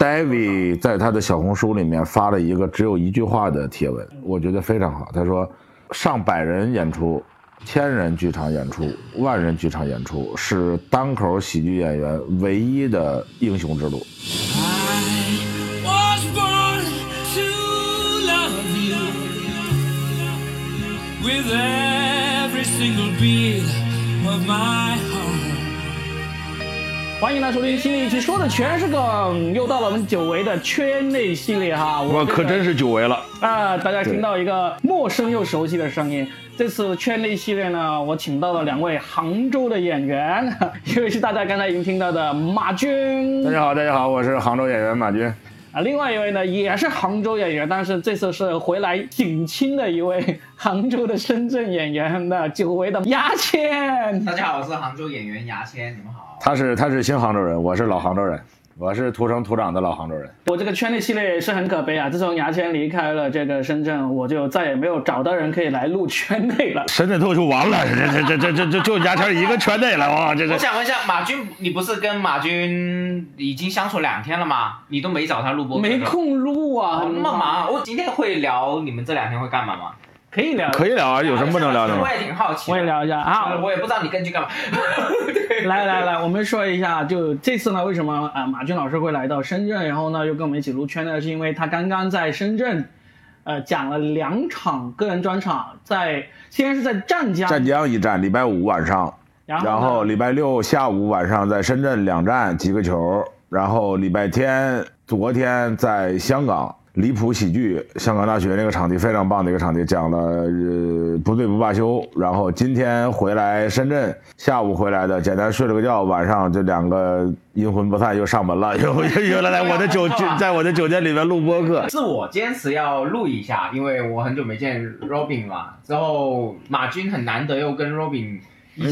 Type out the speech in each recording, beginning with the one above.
David 在他的小红书里面发了一个只有一句话的帖文，我觉得非常好。他说：“上百人演出、千人剧场演出、万人剧场演出，是单口喜剧演员唯一的英雄之路。” with every single beat of my. 欢迎来收听新的一期，说的全是梗，又到了我们久违的圈内系列哈。我可真是久违了。啊！大家听到一个陌生又熟悉的声音。这次圈内系列呢，我请到了两位杭州的演员，一位是大家刚才已经听到的马军。大家好，大家好，我是杭州演员马军。啊，另外一位呢也是杭州演员，但是这次是回来顶亲的一位杭州的深圳演员的久违的牙签。大家好，我是杭州演员牙签，你们好。他是他是新杭州人，我是老杭州人，我是土生土长的老杭州人。我这个圈内系列也是很可悲啊！自从牙签离开了这个深圳，我就再也没有找到人可以来录圈内了。深圳脱口秀完了，这这这这这这就牙签一个圈内了哇！这这我想问一下，马军，你不是跟马军已经相处两天了吗？你都没找他录播，没空录啊，哦那么忙。我今天会聊你们这两天会干嘛吗？可以聊，可以聊啊，有什么不能聊的吗我？也挺好奇。我也聊一下啊。我也不知道你跟去干嘛。对来来来，我们说一下，就这次呢，为什么啊、马军老师会来到深圳，然后呢又跟我们一起撸圈呢？是因为他刚刚在深圳，呃，讲了两场个人专场，在先是在湛江，湛江一站，礼拜五晚上，然后然后礼拜六下午晚上在深圳两站几个球，然后礼拜天昨天在香港离谱喜剧香港大学那个场地非常棒的一个场地，讲了呃不醉不罢休，然后今天回来深圳，下午回来的，简单睡了个觉，晚上这两个阴魂不散又上门了，又又又来我的酒店在我的酒店里面录播客。是我坚持要录一下，因为我很久没见 Robin 了。之后马军很难得又跟 Robin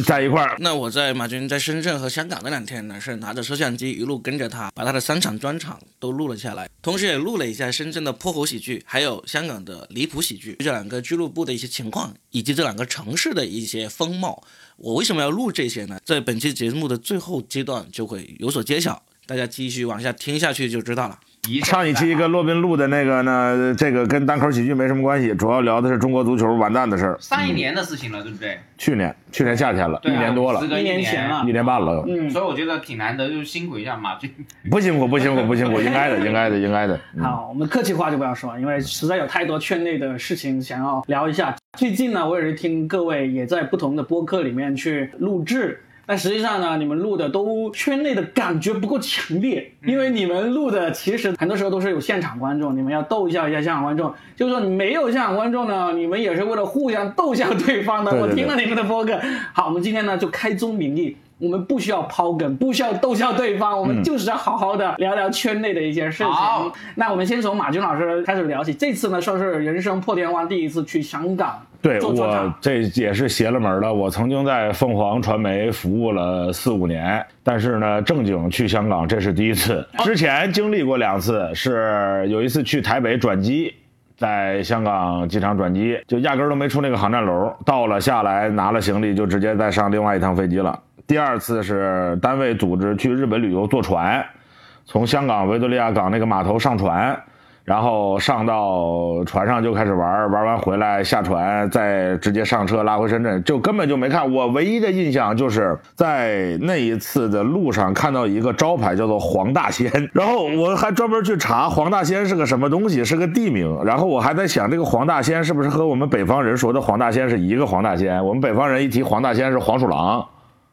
在一块儿，那我在马军在深圳和香港那两天呢，是拿着摄像机一路跟着他，把他的三场专场都录了下来，同时也录了一下深圳的泼猴喜剧，还有香港的离谱喜剧这两个俱乐部的一些情况，以及这两个城市的一些风貌。我为什么要录这些呢？在本期节目的最后阶段就会有所揭晓，大家继续往下听下去就知道了。一上一期跟洛宾路的那个呢，这个跟单口喜剧没什么关系，主要聊的是中国足球完蛋的事儿。上一年的事情了，对不对？去年，去年夏天了，一年多了时，隔一年年前了一年半了，嗯，所以我觉得挺难得，就辛苦一下马俊。不辛苦，不辛苦，不辛苦，应该的，应该的，应该的。嗯好，我们客气话就不要说，因为实在有太多圈内的事情想要聊一下。最近呢，我也是听各位也在不同的播客里面去录制，但实际上呢，你们录的都圈内的感觉不够强烈，因为你们录的其实很多时候都是有现场观众，你们要逗笑一下现场观众。就是说没有现场观众呢，你们也是为了互相逗笑对方的。对对对我听了你们的播客，好，我们今天呢就开宗明义。我们不需要抛梗，不需要逗笑对方，我们就是要好好的聊聊圈内的一些事情。好那我们先从马军老师开始聊起。这次呢，算是人生破天荒第一次去香港对我。这也是邪了门了。我曾经在凤凰传媒服务了四五年，但是呢，正经去香港这是第一次。之前经历过两次，是有一次去台北转机。在香港机场转机，就压根儿都没出那个航站楼，到了下来拿了行李，就直接再上另外一趟飞机了。第二次是单位组织去日本旅游，坐船，从香港维多利亚港那个码头上船，然后上到船上就开始玩，玩完回来下船，再直接上车拉回深圳，就根本就没看。我唯一的印象就是在那一次的路上看到一个招牌叫做黄大仙，然后我还专门去查黄大仙是个什么东西，是个地名。然后我还在想，这个黄大仙是不是和我们北方人说的黄大仙是一个黄大仙？我们北方人一提黄大仙是黄鼠狼。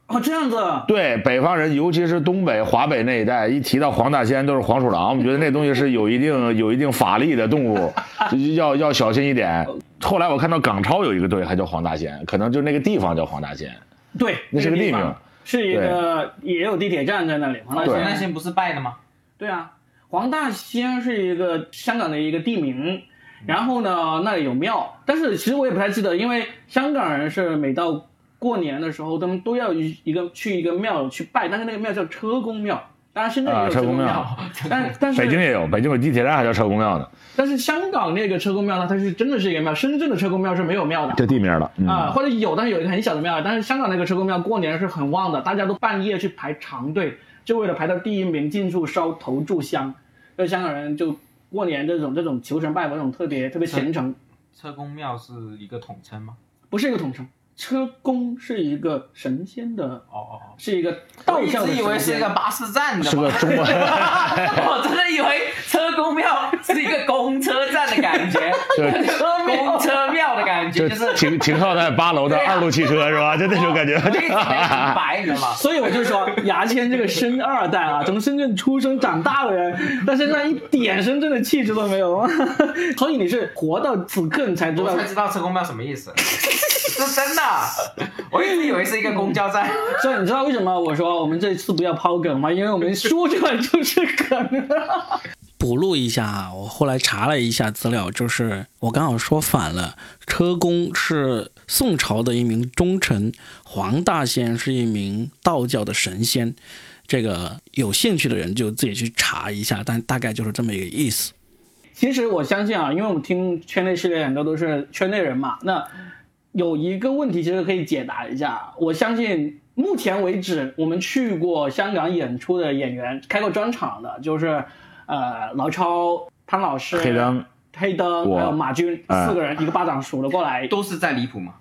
哦，这样子，对北方人，尤其是东北、华北那一带，一提到黄大仙都是黄鼠狼，我们觉得那东西是有一定有一定法力的动物，就要要小心一点。后来我看到港超有一个队还叫黄大仙，可能就那个地方叫黄大仙。对，那是个地名是一个也有地铁站在那里。黄大仙，黄大仙不是拜的吗？对啊，黄大仙是一个香港的一个地名。然后呢，那里有庙，但是其实我也不太记得，因为香港人是每到过年的时候，他们都要一一个去一个庙去拜，但是那个庙叫车公庙。当然，深圳也有啊车公庙车公庙，但但是北京也有，北京有地铁站还叫车公庙呢，但是香港那个车公庙呢，它是真的是一个庙，深圳的车公庙是没有庙的。就地名了。嗯啊，或者有，但是有一个很小的庙，但是香港那个车公庙过年是很旺的，大家都半夜去排长队，就为了排到第一名进去烧头炷香。就香港人就过年这种这种求神拜佛这种特别特别虔诚，车公庙是一个统称吗？不是一个统称。车公是一个神仙的，哦哦哦，是一个道我一教的直以为。是一个巴士站的是个嘛，中文，我真的以为车公庙是一个公车站的感觉，对公车庙的感觉，就就是停停靠在八楼的二路汽车是吧？就那种感觉。我一直没明白，你知道吗？所以我就说，牙签这个深二代啊，从深圳出生长大的人，但身上一点深圳的气质都没有。所以你是活到此刻，你才知道我才知道车公庙什么意思，是真的，我一直以为是一个公交站。所以你知道为什么我说我们这次不要抛梗吗？因为我们说出来就是梗。补录一下啊，我后来查了一下资料，就是我刚好说反了，车公是宋朝的一名忠臣，黄大仙是一名道教的神仙。这个有兴趣的人就自己去查一下，但大概就是这么一个意思。其实我相信啊，因为我们听圈内系列很多都是圈内人嘛，那有一个问题其实可以解答一下。我相信目前为止，我们去过香港演出的演员，开过专场的，就是呃老超、潘老师、黑灯、黑灯还有马军哎四个人一个巴掌数了过来，都是在离谱嘛？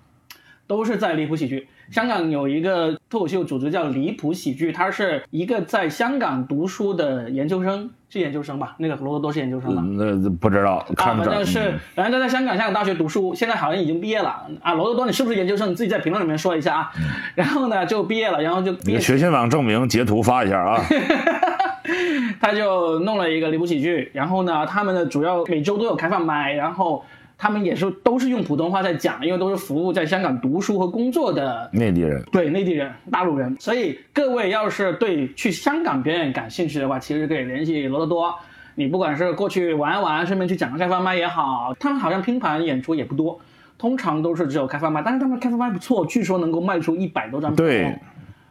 都是在离谱喜剧。香港有一个脱口秀组织叫离谱喜剧，他是一个在香港读书的研究生，是研究生吧？那个罗多多是研究生吧？嗯那不知道，啊，看不着。反正是嗯，反正他在香港香港大学读书，现在好像已经毕业了啊。罗多多，你是不是研究生？你自己在评论里面说一下啊。然后呢，就毕业了，然后就毕业你的学信网证明截图发一下啊。他就弄了一个离谱喜剧，然后呢，他们的主要每周都有开放麦，然后他们也是都是用普通话在讲，因为都是服务在香港读书和工作的内地人，对内地人、大陆人，所以各位要是对去香港表演感兴趣的话，其实可以联系罗多多。你不管是过去玩一玩，顺便去讲个开放麦也好，他们好像拼盘演出也不多，通常都是只有开放麦，但是他们开放麦不错，据说能够卖出一百多张票。对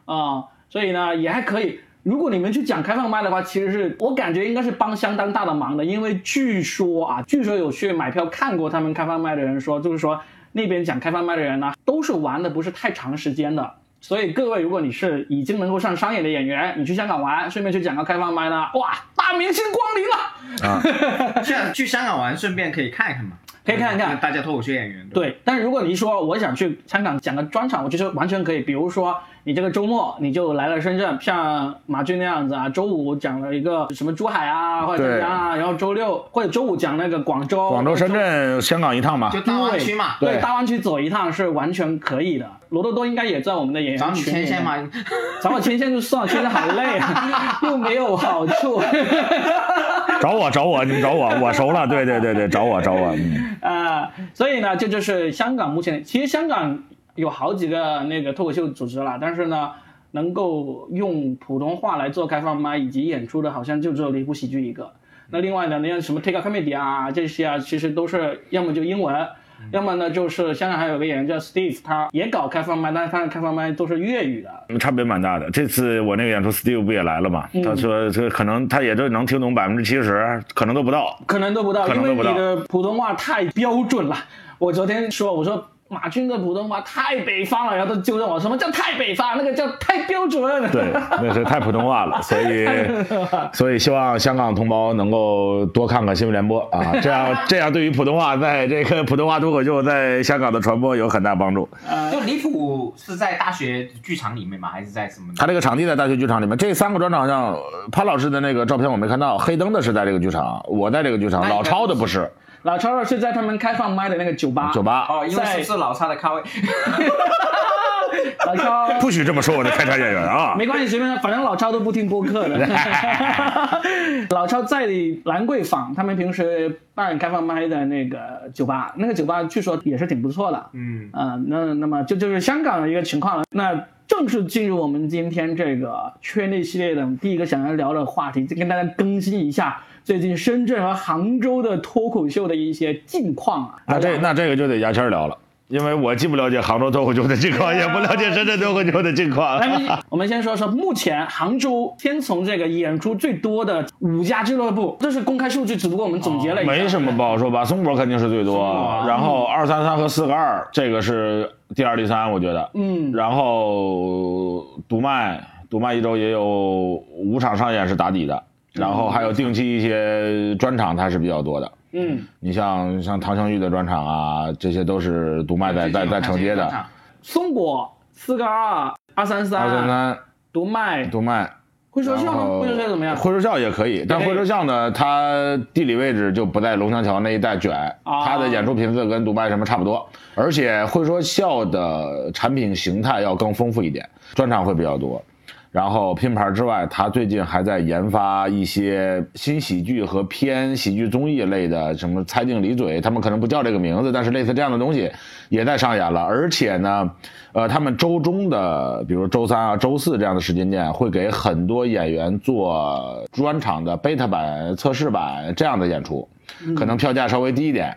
啊、所以呢也还可以。如果你们去讲开放麦的话，其实是我感觉应该是帮相当大的忙的，因为据说啊，据说有去买票看过他们开放麦的人说，就是说那边讲开放麦的人呢，都是玩的不是太长时间的。所以各位，如果你是已经能够上商演的演员，你去香港玩，顺便去讲个开放麦呢，哇，大明星光临了啊。去 去香港玩，顺便可以看一看嘛，可以看一看大家脱口秀演员。对，但是如果你说我想去香港讲个专场，我觉得完全可以。比如说你这个周末你就来了深圳，像马俊那样子啊，周五讲了一个什么珠海啊或者浙江啊，然后周六或者周五讲那个广州、广州、深圳、香港一趟嘛就。大湾区嘛。对，大湾区走一趟是完全可以的。罗多多应该也在我们的演找你员群里面牵线吗？找我牵线就算了，牵线好累啊，又没有好处。找我，找我，你们找我，我熟了。对对对对，找我，找我。嗯，啊、所以呢，这就是香港目前，其实香港有好几个那个脱口秀组织了，但是呢，能够用普通话来做开放麦以及演出的，好像就只有离谱喜剧一个。那另外呢，那像什么 Take a Comedy 啊这些啊，其实都是要么就英文，要么呢就是香港还有个演员叫 Steve，他也搞开放麦，但是他的开放麦都是粤语的。差别蛮大的。这次我那个演出，Steve 不也来了嘛？嗯他说这可能他也就能听懂百分之七十，可能都不到。可能都不到，因为你的普通话太标准了。我昨天说，我说马军的普通话太北方了，然后他纠正我，什么叫太北方？那个叫太标准。对，那是太普通话了，所以所以希望香港同胞能够多看看新闻联播啊，这样这样对于普通话在这个普通话脱口秀在香港的传播有很大帮助。就离谱是在大学剧场里面吗？还是在什么？他这个场地在大学剧场里面，这三个专场好像呃潘老师的那个照片我没看到，黑灯的是在这个剧场，我在这个剧场，老超的不是老超儿是在他们开放麦的那个酒吧。酒吧，哦，因为是是老差的咖位？老超不许这么说我的开场演员啊！没关系，随便，反正老超都不听播客的。老超在兰桂坊，他们平时办开放麦的那个酒吧，那个酒吧据说也是挺不错的。嗯，啊、那那么这就是香港的一个情况了。那正式进入我们今天这个圈内系列的第一个想要聊的话题，就跟大家更新一下最近深圳和杭州的脱口秀的一些近况啊。那这那这个就得牙签聊了，因为我既不了解杭州脱口秀的近况，也不了解深圳脱口秀的近况。来，我们先说说目前杭州先从这个演出最多的五家俱乐部，这是公开数据，只不过我们总结了一下。没什么不好说吧，松柏肯定是最多，然后二三三和四个二，这个是第二第三，我觉得。嗯，然后独麦独麦一周也有五场上演是打底的，然后还有定期一些专场，它是比较多的。嗯，你像像唐湘玉的专场啊，这些都是独卖在在在承接的。松果四个二二三三二三三读卖独卖，会说笑吗？会说笑怎么样？会说笑也可以，但会说笑呢，它地理位置就不在龙翔桥那一带卷，啊它的演出频次跟独卖什么差不多，而且会说笑的产品形态要更丰富一点，专场会比较多。然后拼盘之外，他最近还在研发一些新喜剧和偏喜剧综艺类的，什么猜定离嘴，他们可能不叫这个名字，但是类似这样的东西也在上演了。而且呢，呃，他们周中的，比如周三啊、周四这样的时间点，会给很多演员做专场的 beta 版、测试版这样的演出，可能票价稍微低一点。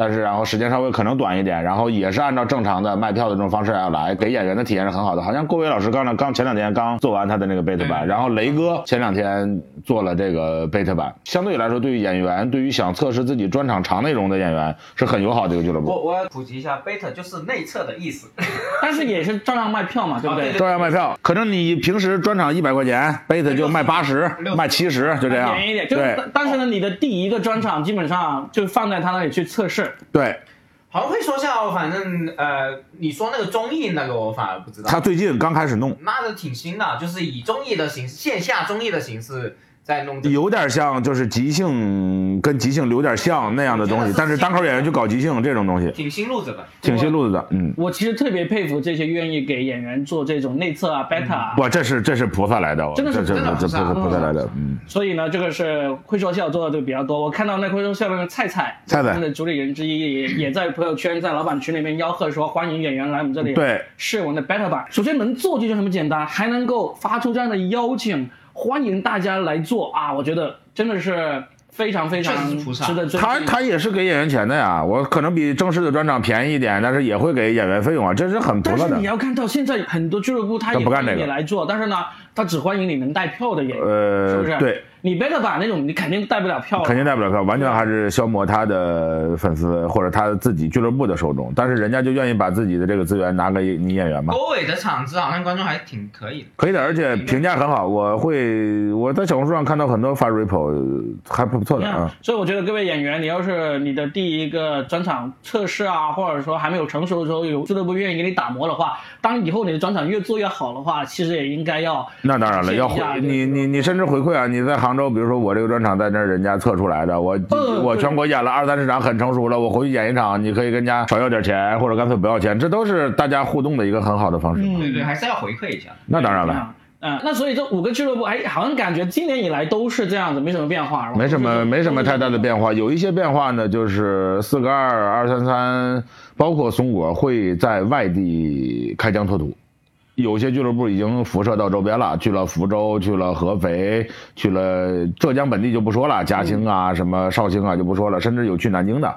但是然后时间稍微可能短一点，然后也是按照正常的卖票的这种方式要来，给演员的体验是很好的。好像郭伟老师刚才刚前两天刚做完他的那个 beta 版，然后雷哥前两天做了这个 beta 版，相对来说对于演员，对于想测试自己专场长内容的演员是很友好的一个俱乐部。我我要普及一下，beta 就是内测的意思。但是也是照样卖票嘛，对不对？照样卖票，可能你平时专场一百块钱，beta 就卖八十，卖七十，就这样。便宜一点，就但是呢，你的第一个专场基本上就放在他那里去测试。对，好像会说笑，反正呃，你说那个综艺那个我反而不知道。他最近刚开始弄，那的挺新的，就是以综艺的形式，线下综艺的形式在弄。有点像就是即兴跟即兴有点像那样的东西，但是单口演员去搞即兴这种东西，挺新路子的。挺新路子的。嗯，我其实特别佩服这些愿意给演员做这种内测啊、beta 啊。哇，这是这是菩萨来的，真的是真的这这菩萨菩萨来的。嗯，所以呢，这个是会说笑做的就比较多。我看到那会说笑的那个菜菜，菜菜他的主理人之一也也在朋友圈、在老板群里面吆喝说，欢迎演员来我们这里对试我们的 beta 版。首先能做就这么简单，还能够发出这样的邀请，欢迎大家来做啊！我觉得真的是非常非常值得尊。他他也是给演员钱的呀，我可能比正式的专场便宜一点，但是也会给演员费用啊，这是很不错的但是你。要看到现在很多俱乐部他也不干这个迎你来做，但是呢，他只欢迎你能带票的演员，呃是不是？对，你 beta 那种你肯定带不了票，肯定带不了票，完全还是消磨他的粉丝或者他自己俱乐部的受众，但是人家就愿意把自己的这个资源拿给你演员嘛，郭伟的场子好像观众还挺可以的。可以的，而且评价很好，我会我在小红书上看到很多发 repo 还不错的嗯啊。所以我觉得各位演员，你要是你的第一个专场测试啊，或者说还没有成熟的时候，有俱乐部愿意给你打磨的话，当以后你的专场越做越好的话，其实也应该要那当然了，要回你你你甚至回馈啊！你在杭州，比如说我这个专场在那儿人家测出来的，我嗯我全国演了二三十场，很成熟了，我回去演一场，你可以跟人家少要点钱，或者干脆不要钱，这都是大家互动的一个很好的方式。嗯对对，还是要回馈一下。那当然了，啊。嗯，那所以这五个俱乐部，哎，好像感觉今年以来都是这样子，没什么变化，没什么没什么太大的变化。化，有一些变化呢，就是四个二、二三三，包括松果会在外地开疆拓土。有些俱乐部已经辐射到周边了，去了福州，去了合肥，去了浙江本地就不说了，嘉兴啊、什么绍兴啊就不说了，甚至有去南京的。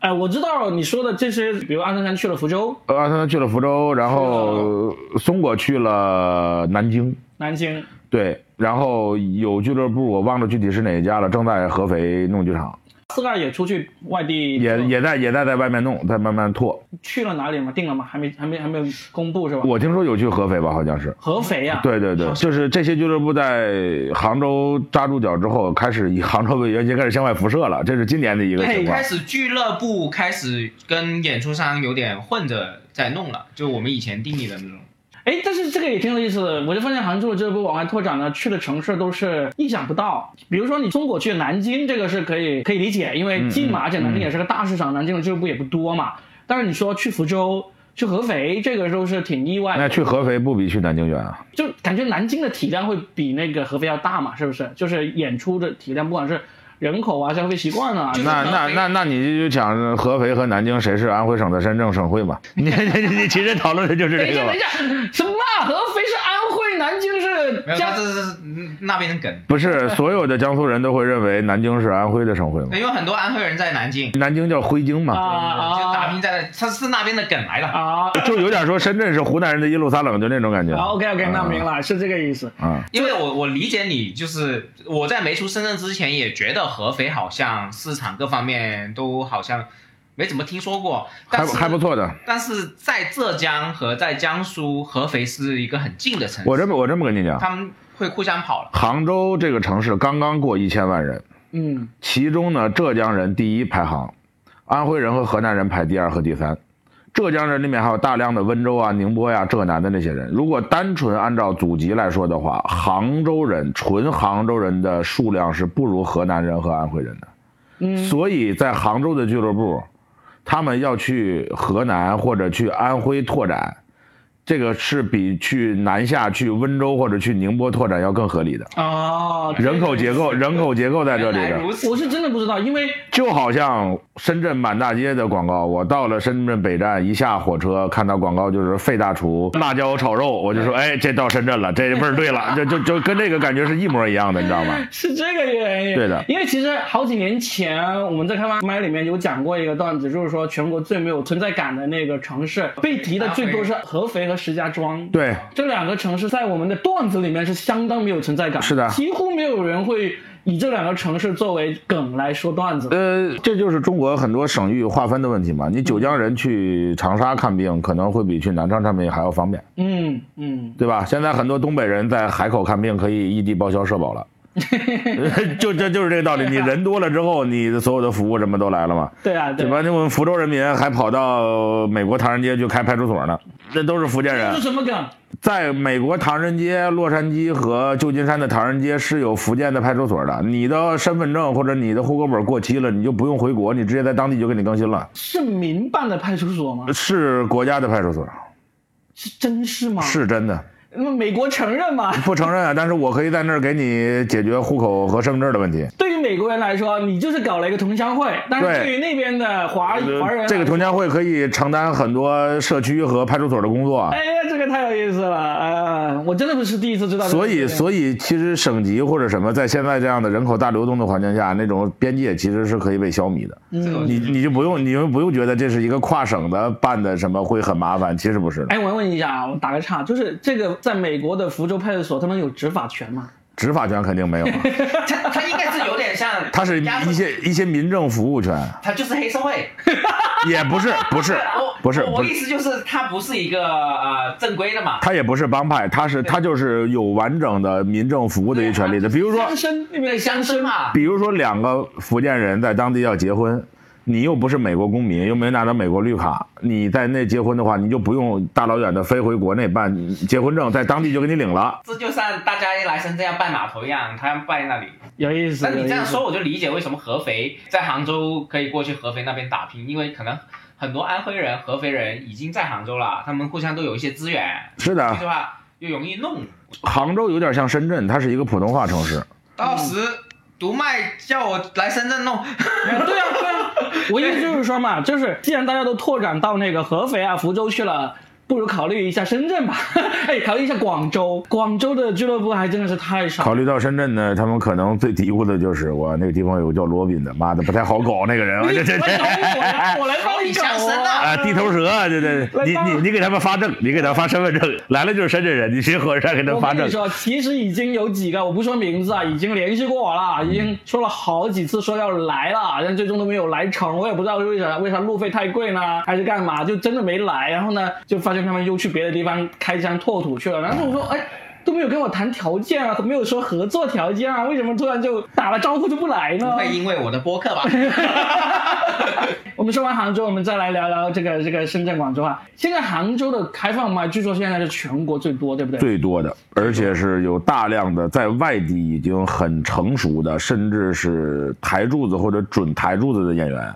哎，我知道你说的这些，比如阿三三去了福州、呃，二三三去了福州，然后松果去了南京，南京，对，然后有俱乐部我忘了具体是哪一家了，正在合肥弄剧场，四个二也出去外地，也也在也在在外面弄，在慢慢拓。去了哪里吗？定了吗？还没还没还没有公布是吧？我听说有去合肥吧，好像是。合肥呀、对对对，就是这些俱乐部在杭州扎住脚之后，开始以杭州为圆心，开始向外辐射了，这是今年的一个情况开。始俱乐部开始跟演出商有点混着在弄了，就我们以前定义的那种。哎，但是这个也挺有意思的，我就发现杭州的俱乐部往外拓展呢，去的城市都是意想不到。比如说你中国去南京，这个是可以可以理解，因为近嘛，而且南京也是个大市场，南京的俱乐部也不多嘛。但是你说去福州、去合肥，这个都是挺意外的。那去合肥不比去南京远啊？就感觉南京的体量会比那个合肥要大嘛，是不是？就是演出的体量，不管是人口啊、消费习惯啊，那那那那你就讲合肥和南京谁是安徽省的真正省会吧？你你你其实讨论的就是这个嘛等一。下，什么啊？合肥是安徽，南京是没有，江他这是嗯那边的梗。不是所有的江苏人都会认为南京是安徽的省会吗？因为很多安徽人在南京，南京叫徽京嘛，啊就打啊拼在，他是那边的梗来了。啊！就有点说深圳是湖南人的耶路撒冷，就那种感觉。好，OK OK，那明了，是这个意思。啊，因为我我理解你，就是我在没出深圳之前也觉得合肥好像市场各方面都好像没怎么听说过，还但是还不。错的。但是在浙江和在江苏，合肥是一个很近的城市。我这么我这么跟你讲，他们会互相跑了。杭州这个城市刚刚过一千万人，嗯，其中呢，浙江人第一排行，安徽人和河南人排第二和第三。浙江人里面还有大量的温州啊、宁波呀、浙南的那些人。如果单纯按照祖籍来说的话，杭州人纯杭州人的数量是不如河南人和安徽人的。嗯，所以在杭州的俱乐部，他们要去河南或者去安徽拓展，这个是比去南下去温州或者去宁波拓展要更合理的。哦，人口结构，人口结构在这里的。我是真的不知道，因为就好像深圳满大街的广告，我到了深圳北站，一下火车看到广告就是费大厨辣椒炒肉，我就说，哎，这到深圳了，这味儿对了，就就就跟这个感觉是一模一样的，你知道吗？是这个原因。对的因为其实好几年前我们在开放麦里面有讲过一个段子，就是说全国最没有存在感的那个城市，被提的最多是合肥和石家庄。对，这两个城市在我们的段子里面是相当没有存在感，是的几乎没有人会以这两个城市作为梗来说段子。呃，这就是中国很多省域划分的问题嘛。你九江人去长沙看病，可能会比去南昌看病还要方便，嗯嗯，对吧？现在很多东北人在海口看病，可以异地报销社保了。就这就是这个道理，你人多了之后，你的所有的服务什么都来了嘛。对啊，对对吧？那我们福州人民还跑到美国唐人街去开派出所呢，那都是福建人这。是什么梗？在美国唐人街、洛杉矶和旧金山的唐人街是有福建的派出所的。你的身份证或者你的户口本过期了，你就不用回国，你直接在当地就给你更新了。是民办的派出所吗？是国家的派出所，是真是吗？。是真的，美国承认吗？不承认啊。但是我可以在那儿给你解决户口和身份证的问题。对于美国人来说，你就是搞了一个同乡会，但是对对于那边的华华人，这个同乡会可以承担很多社区和派出所的工作。哎呀，这个太有意思了，呃，我真的不是第一次知道所以，所以其实省级或者什么，在现在这样的人口大流动的环境下，那种边界其实是可以被消弭的。嗯，你你就不用，你就不用觉得这是一个跨省的办的什么会很麻烦，其实不是的。哎，我问一下啊，我打个岔，就是这个在美国的福州派出所，他们有执法权吗？执法权肯定没有啊，他他应该是有点像，他是一些一些民政服务权，他就是黑社会，也不是不是不是不是，我我意思就是他不是一个呃正规的嘛，他也不是帮派，他是他就是有完整的民政服务的一个权利的。比如说乡绅那边的乡绅，乡绅嘛，比如说两个福建人在当地要结婚，你又不是美国公民，又没拿到美国绿卡，你在那结婚的话，你就不用大老远的飞回国内办结婚证，在当地就给你领了。这就像大家一来深圳要拜码头一样，他要拜那里。有意思。那你这样说，我就理解为什么合肥在杭州可以过去合肥那边打拼，因为可能很多安徽人、合肥人已经在杭州了，他们互相都有一些资源，是的这，句话又容易弄。杭州有点像深圳，它是一个普通话城市。到时独卖叫我来深圳弄，对啊，对啊，我意思就是说嘛，就是既然大家都拓展到那个合肥啊、福州去了。不如考虑一下深圳吧，哎，考虑一下广州。广州的俱乐部还真的是太少。考虑到深圳呢，他们可能最嘀咕的就是我那个地方有个叫罗宾的，妈的不太好搞那个人，这这这。我来，帮你乡搞绅啊啊，地头蛇，对对，你你你给他们发证，你给他发身份证，来了就是深圳人，你去火车站给他发证我跟你。说，其实已经有几个，我不说名字啊，已经联系过我了，已经说了好几次说要来了，但最终都没有来成。我也不知道为啥，为啥路费太贵呢，还是干嘛，就真的没来。然后呢，就发现他们又去别的地方开疆拓土去了。然后我说，哎。都没有跟我谈条件啊，没有说合作条件啊，为什么突然就打了招呼就不来呢不？会因为我的播客吧？我们说完杭州，我们再来聊聊这个这个深圳、广州啊。现在杭州的开放麦，据说现在是全国最多，对不对？最多的，而且是有大量的在外地已经很成熟的，甚至是台柱子或者准台柱子的演员，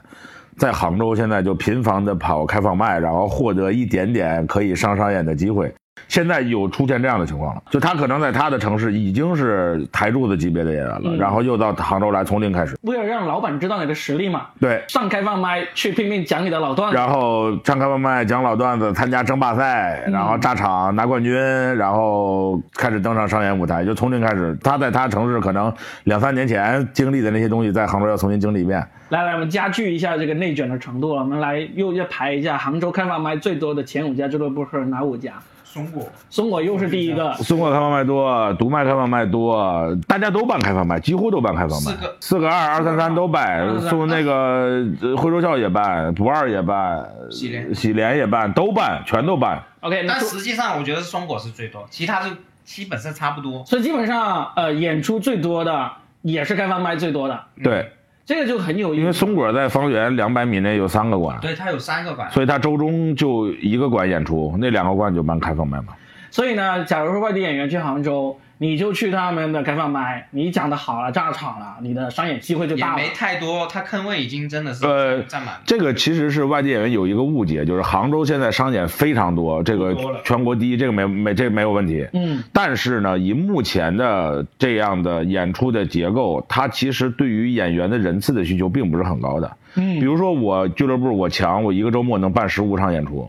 在杭州现在就频繁的跑开放麦，然后获得一点点可以上商演的机会。现在有出现这样的情况了，就他可能在他的城市已经是台柱子级别的演员了，嗯然后又到杭州来从零开始。为了让老板知道你的实力嘛，对，上开放麦去拼命讲你的老段子。然后上开放麦讲老段子，参加争霸赛，然后炸场拿冠军，然后开始登上商演舞台，就从零开始。他在他城市可能两三年前经历的那些东西，在杭州要重新经历一遍。来来，我们加剧一下这个内卷的程度了。我们来又要排一下杭州开放麦最多的前五家俱乐部是哪五家？松果。松果又是第一个，松果开放麦多，独麦开放麦多，大家都办开放麦，几乎都办开放麦四个，四个二二三三都办，送那个呃徽州校也办，不二也办，喜莲。喜莲也办，都办，全都办。OK，那但实际上我觉得松果是最多，其他就基本上差不多。所以基本上呃演出最多的也是开放麦最多的，对，这个就很有意思。因为松果在方圆两百米内有三个馆，对，它有三个馆，所以它周中就一个馆演出，那两个馆就办开放麦嘛。所以呢，假如说外地演员去杭州，你就去他们的开放麦，你讲的好了，炸场了，你的商演机会就大了。也没太多，他坑位已经真的是呃占满了。这个其实是外地演员有一个误解，就是杭州现在商演非常多，这个全国第一，这个没没这没有问题。嗯，但是呢，以目前的这样的演出的结构，它其实对于演员的人次的需求并不是很高的。嗯比如说我俱乐部我强，我一个周末能办十五场演出，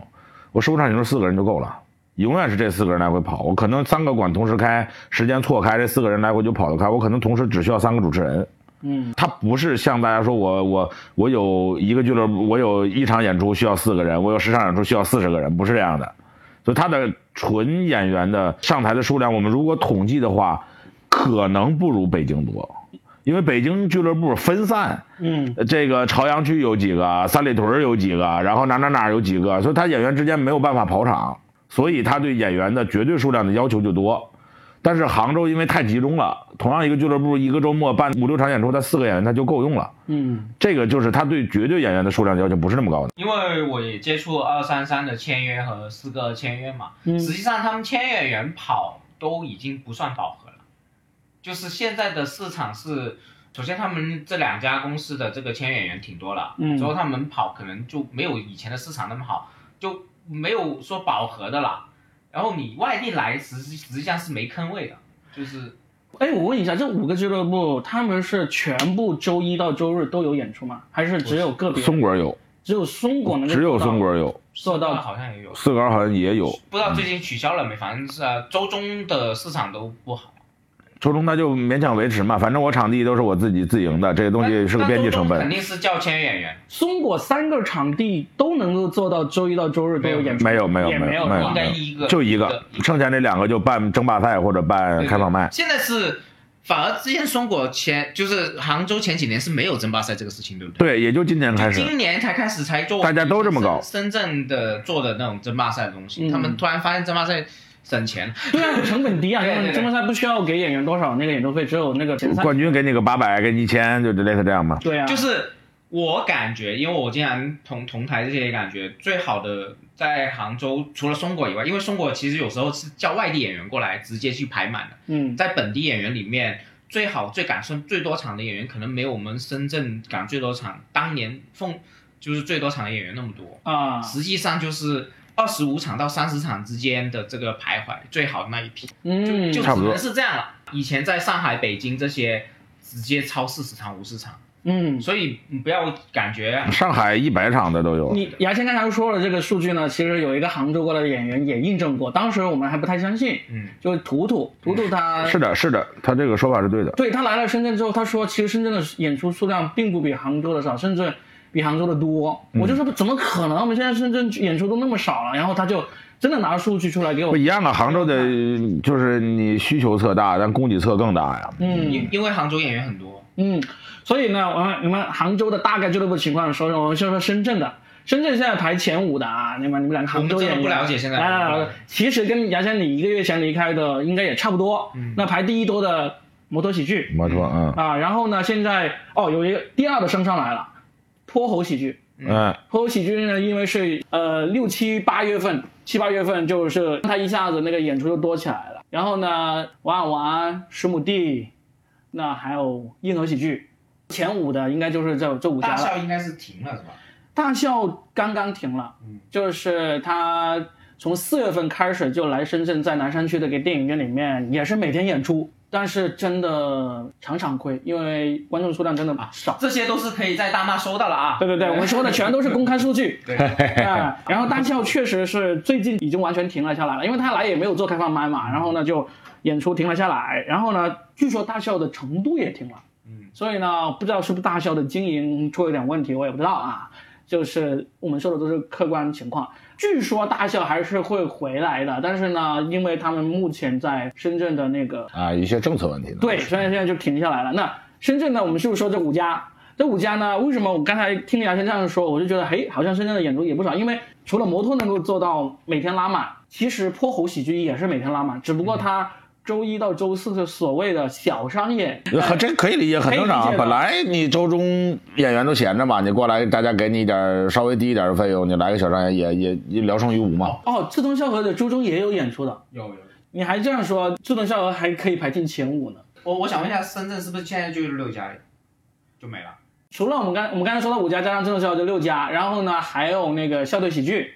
我十五场演出四个人就够了。永远是这四个人来回跑，我可能三个馆同时开，时间错开，这四个人来回就跑得开。我可能同时只需要三个主持人，嗯，他不是像大家说我我我有一个俱乐部，我有一场演出需要四个人，我有十场演出需要四十个人，不是这样的。所以他的纯演员的上台的数量，我们如果统计的话，可能不如北京多，因为北京俱乐部分散，嗯，呃这个朝阳区有几个，三里屯有几个，然后哪哪哪有几个，所以他演员之间没有办法跑场，所以他对演员的绝对数量的要求就多。但是杭州因为太集中了，同样一个俱乐部一个周末办五六场演出，他四个演员他就够用了。嗯，这个就是他对绝对演员的数量要求不是那么高的。因为我也接触二三三的签约和四个签约嘛，嗯实际上他们签约演员跑都已经不算饱和了，就是现在的市场是，首先他们这两家公司的这个签约演员挺多了，嗯之后他们跑可能就没有以前的市场那么好，就没有说饱和的了。然后你外地来实际实际上是没坑位的，就是哎，我问一下，这五个俱乐部他们是全部周一到周日都有演出吗？还是只有个别？松果有，只有松果能够只有松果有，做到好像也有，四杆好像也有。不知道最近取消了没，反正是、啊、周中的市场都不好。周中那就勉强维持嘛，反正我场地都是我自己自营的，这些东西是个边际成本。肯定是叫签约演员，松果三个场地都能够做到周一到周日都有演出？没有没有没没有没有应该一个就一个，剩下那两个就办争霸赛或者办开放麦。现在是反而之前松果前就是杭州前几年是没有争霸赛这个事情，对不对？对，也就今年开始。今年才开始才做，大家都这么搞深深圳的做的那种争霸赛的东西，嗯他们突然发现争霸赛省钱，对啊，成本低啊，因为争霸赛不需要给演员多少那个演出费，只有那个前三。冠军给你个八百，给你一千，就类似这样嘛。对啊，就是我感觉，因为我经常同同台这些感觉最好的在杭州，除了松果以外，因为松果其实有时候是叫外地演员过来直接去排满的，嗯在本地演员里面。最好最赶上最多场的演员，可能没有我们深圳赶最多场，当年凤就是最多场的演员那么多。啊，实际上就是二十五场到三十场之间的这个徘徊，最好的那一批，嗯，就只能是这样了。以前在上海、北京这些直接超四十场、五十场，嗯，所以你不要感觉上海一百场的都有。你牙签刚才说了这个数据呢，其实有一个杭州过来的演员也印证过，当时我们还不太相信，嗯，就是图图，图图他是的，是的，他这个说法是对的。对他来了深圳之后，他说其实深圳的演出数量并不比杭州的少，甚至比杭州的多。我就说怎么可能？我们现在深圳演出都那么少了，然后他就真的拿数据出来给我不。一样啊，杭州的就是你需求侧大，但供给侧更大呀。嗯因因为杭州演员很多，嗯，所以呢，我们你们杭州的大概俱乐部情况说说，我们先说深圳的。深圳现在排前五的啊，你们你们两个杭州演员我们真的不了解现在来来来，其实跟牙签你一个月前离开的应该也差不多。那排第一多的摩托喜剧，摩托，嗯啊，然后呢，现在哦有一个第二的升上来了，泼猴喜剧。嗯，泼猴喜剧呢，因为是呃六七八月份，七八月份就是他一下子那个演出就多起来了。然后呢，玩玩玩、十亩地，那还有硬核喜剧，前五的应该就是这这五家大了。笑应该是停了是吧？大笑刚刚停了，就是他从四月份开始就来深圳，在南山区的一个电影院里面也是每天演出，但是真的场场亏，因为观众数量真的少。这些都是可以在大妈收到了啊。对对对，我们说的全都是公开数据。对啊，然后大笑确实是最近已经完全停了下来了，因为他来也没有做开放麦嘛，然后呢就演出停了下来，然后呢据说大笑的成都也停了，嗯，所以呢不知道是不是大笑的经营出了点问题，我也不知道啊。就是我们说的都是客观情况，据说大校还是会回来的，但是呢，因为他们目前在深圳的那个啊，一些政策问题呢。对，所以现在就停下来了。那深圳呢，我们是不是说这五家？这五家呢，为什么我刚才听杨先这样说，我就觉得，嘿，好像深圳的演出也不少。因为除了摩托能够做到每天拉满，其实泼猴喜剧也是每天拉满，只不过它周一到周四是所谓的小商演，很这可以理解，很正常本来你周中演员都闲着嘛，你过来大家给你一点稍微低一点的费用，你来个小商演也也也聊胜于无嘛。哦，志同笑合的周中也有演出的，有有。你还这样说，志同笑合还可以排进前五呢。我我想问一下，深圳是不是现在就六家就没了？除了我们刚我们刚才说的五家，加上志同笑合就六家，然后呢还有那个校队喜剧。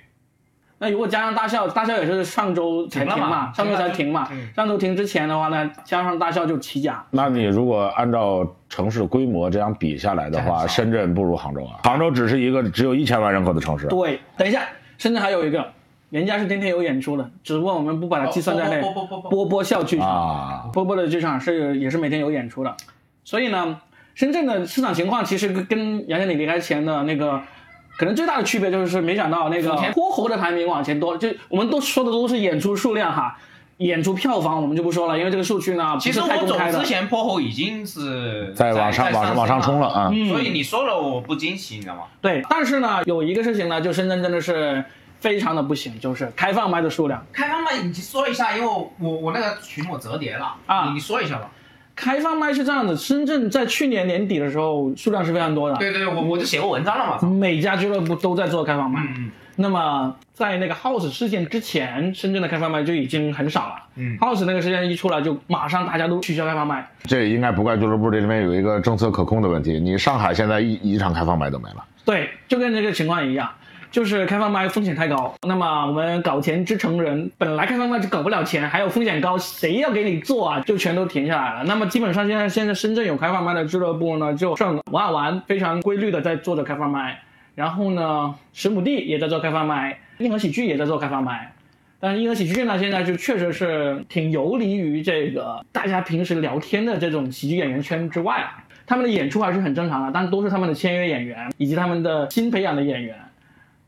那如果加上大校，大校也是上周才停停嘛嘛，上周才停嘛嗯。上周停之前的话呢，加上大校就起家。那你如果按照城市规模这样比下来的话，深圳不如杭州啊。杭州只是一个只有一千万人口的城市。对，等一下，深圳还有一个，人家是天天有演出的，只不过我们不把它计算在内。波波波波波波校剧场，啊，波波的剧场是也是每天有演出的，所以呢，深圳的市场情况其实跟跟杨经理离开前的那个。可能最大的区别就是没想到那个泼猴的排名往前多，就我们都说的都是演出数量哈，演出票房我们就不说了，因为这个数据呢不是其实我走太公开的之。前，泼猴已经是在往上往上往上冲了啊。嗯所以你说了我不惊喜，你知道吗？对，但是呢，有一个事情呢，就深圳真的是非常的不行，就是开放麦的数量。开放麦，你说一下，因为我我我那个群我折叠了啊你你说一下吧。开放麦是这样的，深圳在去年年底的时候数量是非常多的，对对对，我我就写过文章了嘛。每家俱乐部都在做开放麦。嗯那么在那个 House 事件之前，深圳的开放麦就已经很少了。嗯 House 那个事件一出来，就马上大家都取消开放麦。这应该不怪俱乐部这里面有一个政策可控的问题。你上海现在一一场开放麦都没了。对，就跟这个情况一样，就是开放麦风险太高。那么我们搞钱之成人，本来开放麦就搞不了钱，还有风险高，谁要给你做啊？就全都停下来了。那么基本上现在现在深圳有开放麦的俱乐部呢，就剩玩啊玩非常规律的在做着开放麦，然后呢，石母地也在做开放麦，硬核喜剧也在做开放麦。但是硬核喜剧呢，现在就确实是挺游离于这个大家平时聊天的这种喜剧演员圈之外啊。他们的演出还是很正常的，但都是他们的签约演员以及他们的新培养的演员，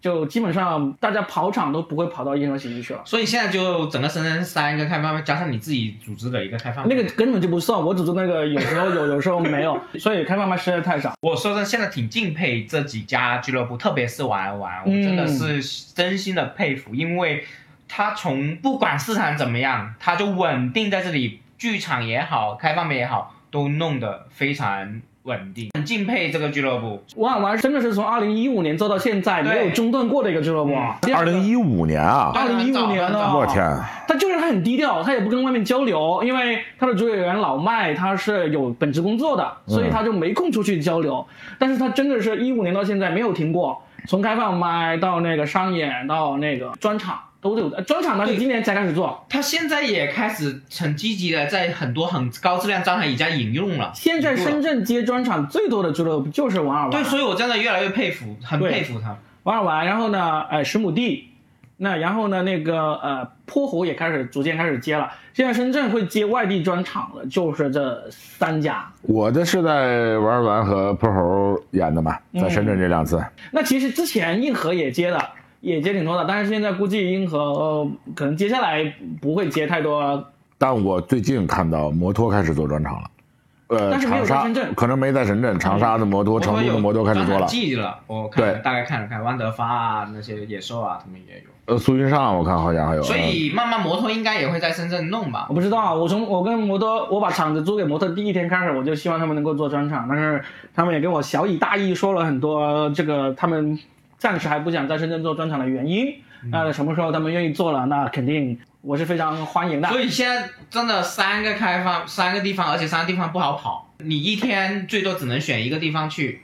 就基本上大家跑场都不会跑到硬核喜剧去了。所以现在就整个深圳三个开放麦，加上你自己组织的一个开放麦那个根本就不算，我组织那个有时候有，有时候没有，所以开放麦实在太少。我说真的，现在挺敬佩这几家俱乐部，特别是玩玩，我嗯真的是真心的佩服，因为他从不管市场怎么样，他就稳定在这里，剧场也好，开放麦也好，都弄得非常稳定，很敬佩这个俱乐部。玩玩真的是从二零一五年做到现在没有中断过的一个俱乐部啊。二零一五年啊，二零一五年呢，我天，他就是他很低调，他也不跟外面交流，因为他的主演员老麦他是有本职工作的，所以他就没空出去交流。但是他真的是一五年到现在没有停过，从开放麦到那个商演到那个专场都有。的专场呢是今年才开始做，他现在也开始很积极的在很多很高质量专场已经引用了。现在深圳接专场最多的俱乐部就是王尔玩。对，所以我真的越来越佩服，很佩服他。王尔玩，然后呢，呃，十亩地，那然后呢，那个呃，泼猴也开始逐渐开始接了。现在深圳会接外地专场的，就是这三家。我的是在玩完和泼猴演的嘛，在深圳这两次。那其实之前硬核也接了，也接挺多的，但是现在估计硬核、呃、可能接下来不会接太多。但我最近看到摩托开始做专场了，呃，但是没有长沙在深圳可能没在深圳，长沙的摩托、成都的摩托开始做了。记了，我看大概看了看，万德发啊那些野兽啊，他们也有。呃，苏云上我看好像还有。所以慢慢摩托应该也会在深圳弄吧我。不知道，我从我跟摩托，我把厂子租给摩托第一天开始，我就希望他们能够做专场，但是他们也跟我小以大意说了很多，这个他们暂时还不想在深圳做专场的原因。那什么时候他们愿意做了，那肯定我是非常欢迎的。所以现在真的三个开放，三个地方，而且三个地方不好跑，你一天最多只能选一个地方去。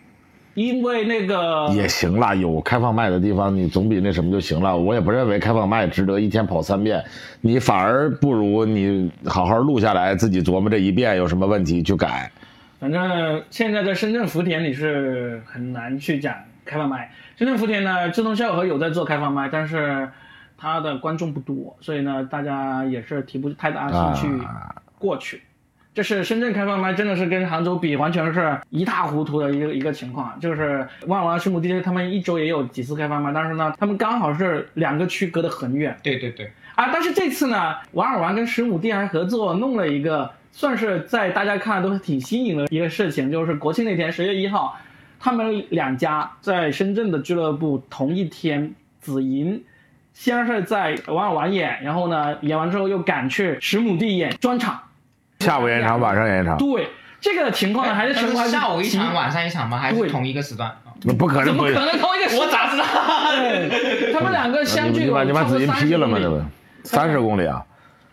因为那个也行啦，有开放麦的地方，你总比那什么就行了。我也不认为开放麦值得一天跑三遍，你反而不如你好好录下来，自己琢磨这一遍有什么问题去改。反正现在在深圳福田你是很难去讲开放麦。深圳福田呢，志同笑和有在做开放麦，但是他的观众不多，所以呢，大家也是提不太大兴趣啊过去。这是深圳开放麦，真的是跟杭州比，完全是一塌糊涂的一个一个情况。就是万王石母地他们一周也有几次开放麦，但是呢，他们刚好是两个区隔得很远，对对对，啊，但是这次呢，瓦尔玩跟石母地还合作弄了一个，算是在大家看来都是挺新颖的一个事情，就是国庆那天十月一号，他们两家在深圳的俱乐部同一天，紫银先是在瓦尔玩演，然后呢演完之后又赶去十亩地演专场。下午演一场，晚上演一场，对，这个情况呢还是但全国下午一场，晚上一场吗？还对是同一个时段？不可能怎么可能同一个时段？我咋知道？他们两个相距你把你把紫金批了吗？这不，三十公里啊，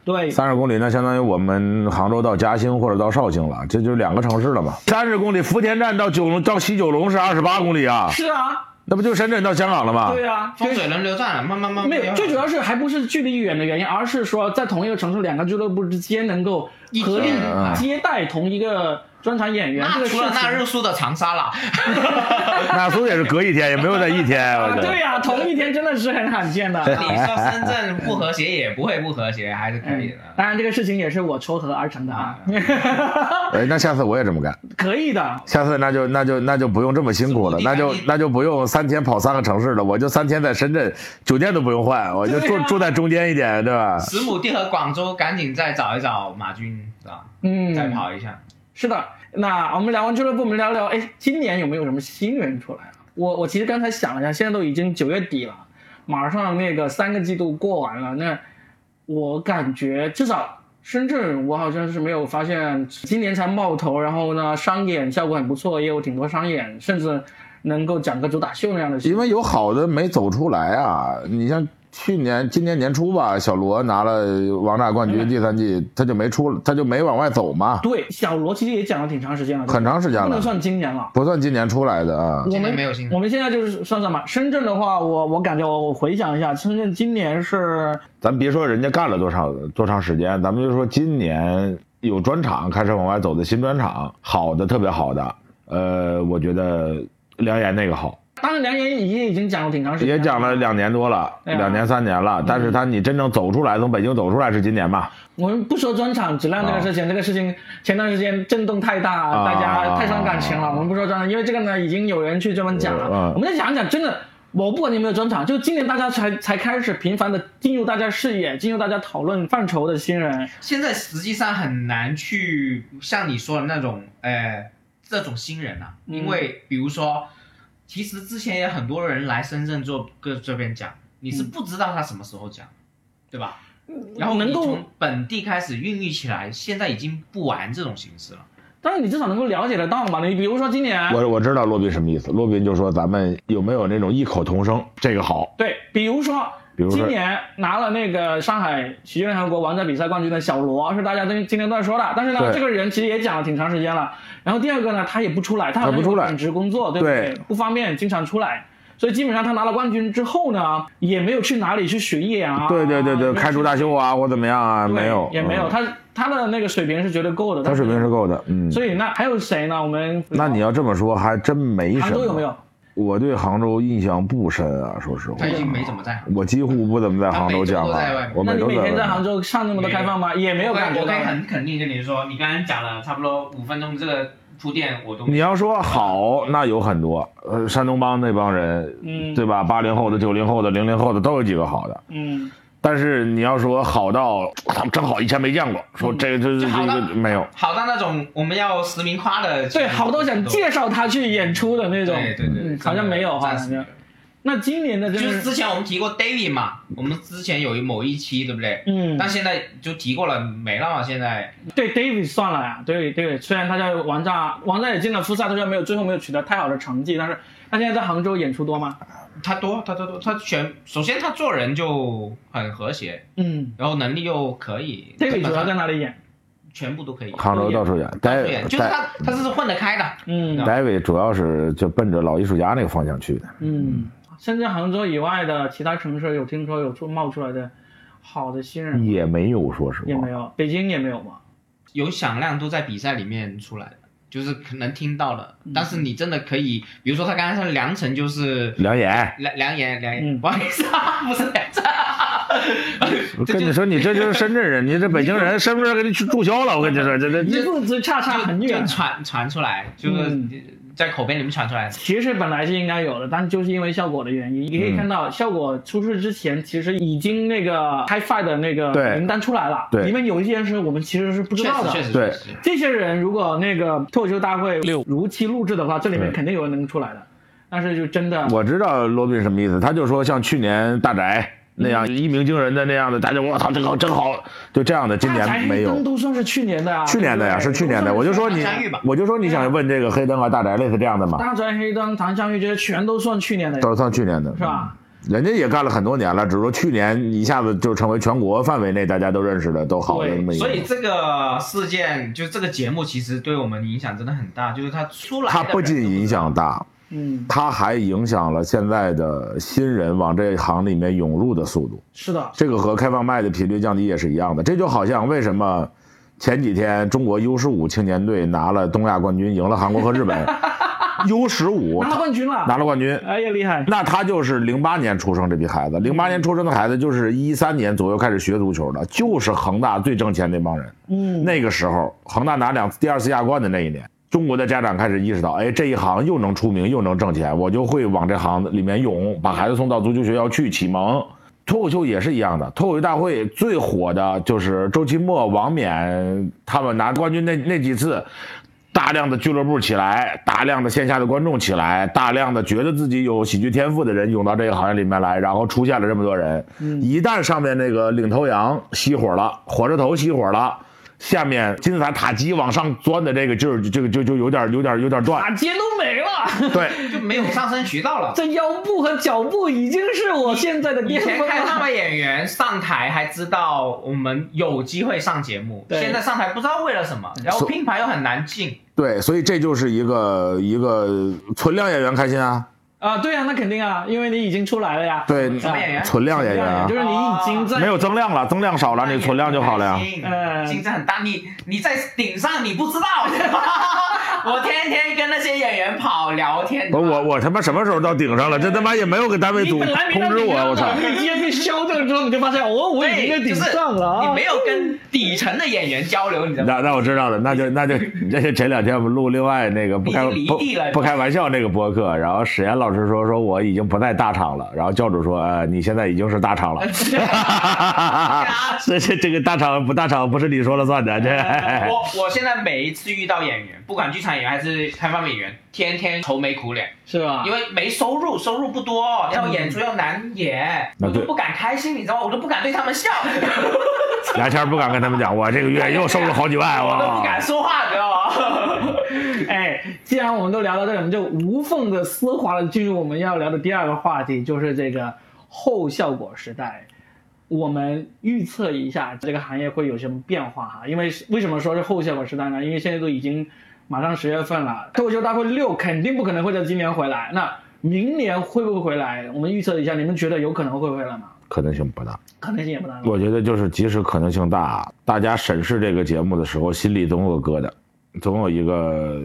对，三十公里那相当于我们杭州到嘉兴或者到绍兴了，这就两个城市了嘛。三十公里，福田站到九龙到西九龙是二十八公里啊，是啊，那不就深圳到香港了吗？对啊，风水轮流转，慢慢慢慢。没有，最主要是还不是距离远的原因，而是说在同一个城市，两个俱乐部之间能够合力接待同一个专场演员，除了那日情。苏的长沙了，那苏也是隔一天，也没有在一天。我啊，觉得对呀、同一天真的是很罕见的。你说深圳不和谐也不会不和谐，还是可以的。当然，这个事情也是我撮合而成的啊，哎，那下次我也这么干。可以的。下次那就那就那就不用这么辛苦了，那就那就不用三天跑三个城市了，我就三天在深圳，酒店都不用换，我就住啊住在中间一点，对吧？十亩地和广州赶紧再找一找马军，是吧？嗯，再跑一下。是的，那我们聊完俱乐部，我们聊聊，哎，今年有没有什么新人出来啊？我我其实刚才想了一下，现在都已经九月底了，马上那个三个季度过完了，那我感觉至少深圳，我好像是没有发现今年才冒头，然后呢商演效果很不错，也有挺多商演，甚至能够讲个主打秀那样的。因为有好的没走出来啊，你像去年、今年年初吧，小罗拿了王炸冠军第三季，他就没出，他就没往外走嘛，对小罗其实也讲了挺长时间了，很长时间了，不能算今年了。不算今年出来的啊。我们没有新人我们现在就是算算吧。深圳的话，我我感觉我回想一下，深圳今年是咱别说人家干了多长多长时间，咱们就说今年有专场开始往外走的新专场，好的特别好的，呃，我觉得梁岩那个好，当然梁岩也已经讲了挺长时间，也讲了。两年多了，两年三年了，但是他你真正走出来，从北京走出来是今年吧？我们不说专场质量这个事情，这个事情前段时间震动太大，啊大家太伤感情了。啊我们不说专场，因为这个呢已经有人去专门讲了。嗯我们再讲一讲，真的。我不管你有没有专场，就今年大家才才开始频繁的进入大家视野、进入大家讨论范畴的新人，现在实际上很难去像你说的那种，呃，这种新人啊，嗯因为比如说，其实之前也很多人来深圳做跟这边讲，你是不知道他什么时候讲，对吧？然后能够你从本地开始孕育起来，现在已经不玩这种形式了。但是你至少能够了解得到嘛。你比如说今年，我我知道洛宾什么意思，洛宾就说咱们有没有那种异口同声，这个好，对，比如说，比如今年拿了那个上海喜剧联合国王者比赛冠军的小罗是大家都今天都在说的，但是呢，这个人其实也讲了挺长时间了。然后第二个呢，他也不出来，他不出来有本职工作，对不对？对不方便经常出来。所以基本上他拿了冠军之后呢，也没有去哪里去巡演啊，对对对对，开出大秀啊或怎么样啊，没有，也没有，嗯他他的那个水平是绝对够的，他水平是够的，嗯。所以那还有谁呢？我们那你要这么说，还真没什么。杭州有没有？我对杭州印象不深啊，说实话他。已经没怎么在。我几乎不怎么在杭州讲话他每周都在外面，那你我每周每天在杭。州上那么多开放吗？也没有我可以感觉到我可以。很肯定跟你说，你刚刚讲了差不多五分钟这个铺垫，我都你要说好，那有很多，呃，山东帮那帮人，嗯对吧？八零后的、九零后的、零零后的都有几个好的。嗯，但是你要说好到他们真好，以前没见过，说这个这这这个没有。好到那种我们要实名夸的，对，好多想介绍他去演出的那种，对对对嗯，好像没有哈。那今年的就是之前我们提过 David 嘛，我们之前有一某一期对不对？嗯，但现在就提过了，没了嘛。现在对 David 算了呀，对对，虽然他在王炸，王炸也进了复赛，虽然没有最后没有取得太好的成绩，但是他现在在杭州演出多吗？他多，他多多，他全首先他做人就很和谐，嗯然后能力又可以，David 主要在哪里演？全部都可以。杭州到处演，戴对，就是戴他他是混得开的。嗯戴维主要是就奔着老艺术家那个方向去的。嗯，深圳、杭州以外的其他城市有听说有出冒出来的好的新人也没有，说实话，也没有，北京也没有嘛。有响亮都在比赛里面出来的，就是可能听到了，嗯但是你真的可以，比如说他刚才说良辰就是梁岩，梁梁岩梁岩，嗯 不好意思啊，不是良辰，我跟你说，你这就是深圳人，你这北京人身份证给你去注销了。我跟你说，这这这差差很就远就。传传出来，就是嗯在口碑里面传出来的。其实本来是应该有的，但就是因为效果的原因，你可以看到效果出事之前，其实已经那个 HiFi 的那个名单出来了，对。里面有一些人是我们其实是不知道的。确实确实对，这些人如果那个脱口秀大会六。如期录制的话，这里面肯定有人能出来的。但是就真的，我知道罗宾什么意思，他就说像去年大宅那样一鸣惊人的那样的，大家我操，这个真好，就这样的，今年没有。都算是去年的呀，去年的呀，是去年的。我就说你我就说你想问这个黑灯啊、大宅类似这样的嘛，大宅黑灯、唐香玉这些全都算去年的，都是算去年的，是吧？人家也干了很多年了，只是说去年一下子就成为全国范围内大家都认识的、都好的那么一个。所以这个事件，就这个节目，其实对我们影响真的很大。就是它出来的它不仅影响大，嗯，它还影响了现在的新人往这一行里面涌入的速度。是的，这个和开放麦的频率降低也是一样的。这就好像为什么前几天中国 U 十五青年队拿了东亚冠军，赢了韩国和日本，U 十五拿了冠军了，拿了冠军。哎呀厉害，那他就是零八年出生这批孩子，零八年出生的孩子就是一三年左右开始学足球的，就是恒大最挣钱那帮人。嗯，那个时候，恒大拿两第二次亚冠的那一年，中国的家长开始意识到，哎，这一行又能出名又能挣钱，我就会往这行里面涌，把孩子送到足球学校去启蒙。脱口秀也是一样的，脱口秀大会最火的就是周奇墨、王冕他们拿冠军那那几次，大量的俱乐部起来，大量的线下的观众起来，大量的觉得自己有喜剧天赋的人涌到这个行业里面来，然后出现了这么多人。一旦上面那个领头羊熄火了，火车头熄火了。下面金字塔塔基往上钻的这个劲儿，这个就就有点有点有点断，塔尖都没了，对，就没有上升渠道了。这腰部和脚步已经是我现在的以巅峰了。以前看那么。演员上台还知道我们有机会上节目，现在上台不知道为了什么，然后所拼盘又很难进。对，所以这就是一个一个存量演员开心啊，啊，对啊，那肯定啊，因为你已经出来了呀。对，什么演员存量演员啊就，是你已经在没有增量了，增量少了，你存量就好了呀。嗯竞争很大，你你在顶上你不知道，我天天跟那些演员跑聊天。不，我我他妈什么时候到顶上了？这他妈也没有给单位通知我，我操！你今天被消掉之后，你就发现哦，我已经在，顶上了啊。你没有跟底层的演员交流，你知道吗？那那我知道了，那就那就 这是前两天我们录另外那个不开不不开玩笑那个播客，然后史岩老师说说我已经不在大厂了，然后教主说呃你现在已经是大厂了，这这这个大厂不大厂不是你说了算的，这 我我现在每一次遇到演员，不管剧场演员还是开放演员，天天愁眉苦脸，是吧？因为没收入，收入不多，要演出要难演，我都不敢开心，你知道吗？我都不敢对他们笑，牙签不敢跟他们讲，我这个月又收了好几万，我都不敢！说话，你知道吗？哎，既然我们都聊到这里，我们就无缝的丝滑的进入我们要聊的第二个话题，就是这个后效果时代。我们预测一下这个行业会有什么变化哈？因为为什么说是后效果时代呢？因为现在都已经马上十月份了，脱口秀大会六肯定不可能会在今年回来，那明年会不会回来？我们预测一下，你们觉得有可能会回来吗？可能性不大。可能性也不大。我觉得就是，即使可能性大，大家审视这个节目的时候，心里总有个疙瘩，总有一个呃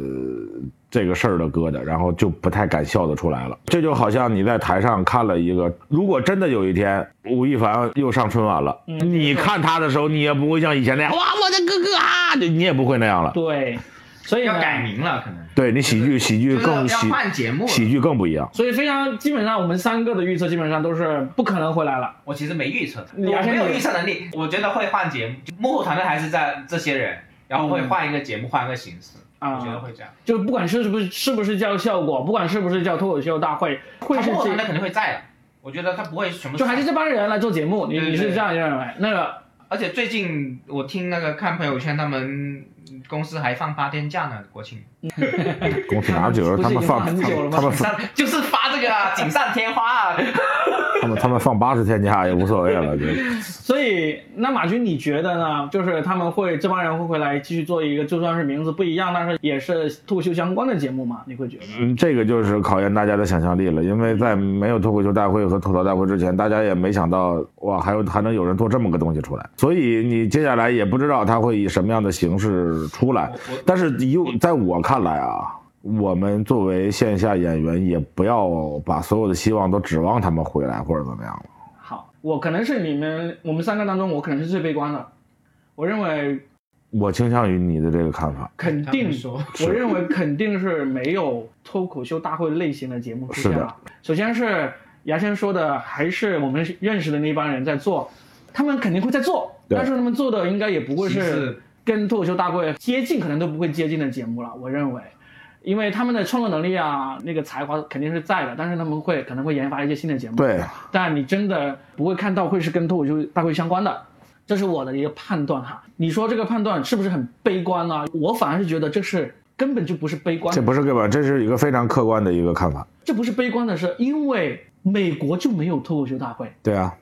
这个事儿的疙瘩，然后就不太敢笑得出来了。这就好像你在台上看了一个，如果真的有一天吴亦凡又上春晚了，你看他的时候，你也不会像以前那样，哇，我的哥哥啊，就你也不会那样了。对，所以要改名了，可能对你喜剧，喜剧更喜换节目。喜剧更不一样。所以非常基本上我们三个的预测基本上都是不可能回来了。我其实没预测我没有预测能力。我觉得会换节目，幕后团队还是在这些人，然后会换一个节目，换一个形式。啊我觉得会这样。就不管是不是是不是叫效果，不管是不是叫脱口秀大会，会是这，他肯定会在的，我觉得他不会什么就还是这帮人来做节目，你你是这样认为？那个而且最近我听那个看朋友圈，他们公司还放八天假呢，国庆。公司哪有不是已经他们放放很久了吗他们 就是发这个啊，锦上添花啊。他们他们放八十天假也无所谓了，就。所以，那马军你觉得呢？就是他们会这帮人会回来继续做一个，就算是名字不一样，但是也是脱口秀相关的节目吗？你会觉得？嗯，这个就是考验大家的想象力了，因为在没有脱口秀大会和吐槽大会之前，大家也没想到哇，还有还能有人做这么个东西出来，所以你接下来也不知道他会以什么样的形式出来。但是以在我看来啊，我们作为线下演员，也不要把所有的希望都指望他们回来或者怎么样了。好，我可能是你们我们三个当中，我可能是最悲观的。我认为我倾向于你的这个看法。肯定我认为肯定是没有脱口秀大会类型的节目出现是的了。首先是牙签说的，还是我们认识的那帮人在做，他们肯定会在做，但是他们做的应该也不会是跟脱口秀大会接近，可能都不会接近的节目了。我认为。因为他们的创作能力啊，那个才华肯定是在的，但是他们会可能会研发一些新的节目。对，但你真的不会看到会是跟脱口秀大会相关的，这是我的一个判断哈。你说这个判断是不是很悲观呢？我反而是觉得这是根本就不是悲观这，不是个吧？这是一个非常客观的一个看法。这不是悲观的是因为美国就没有脱口秀大会，对啊，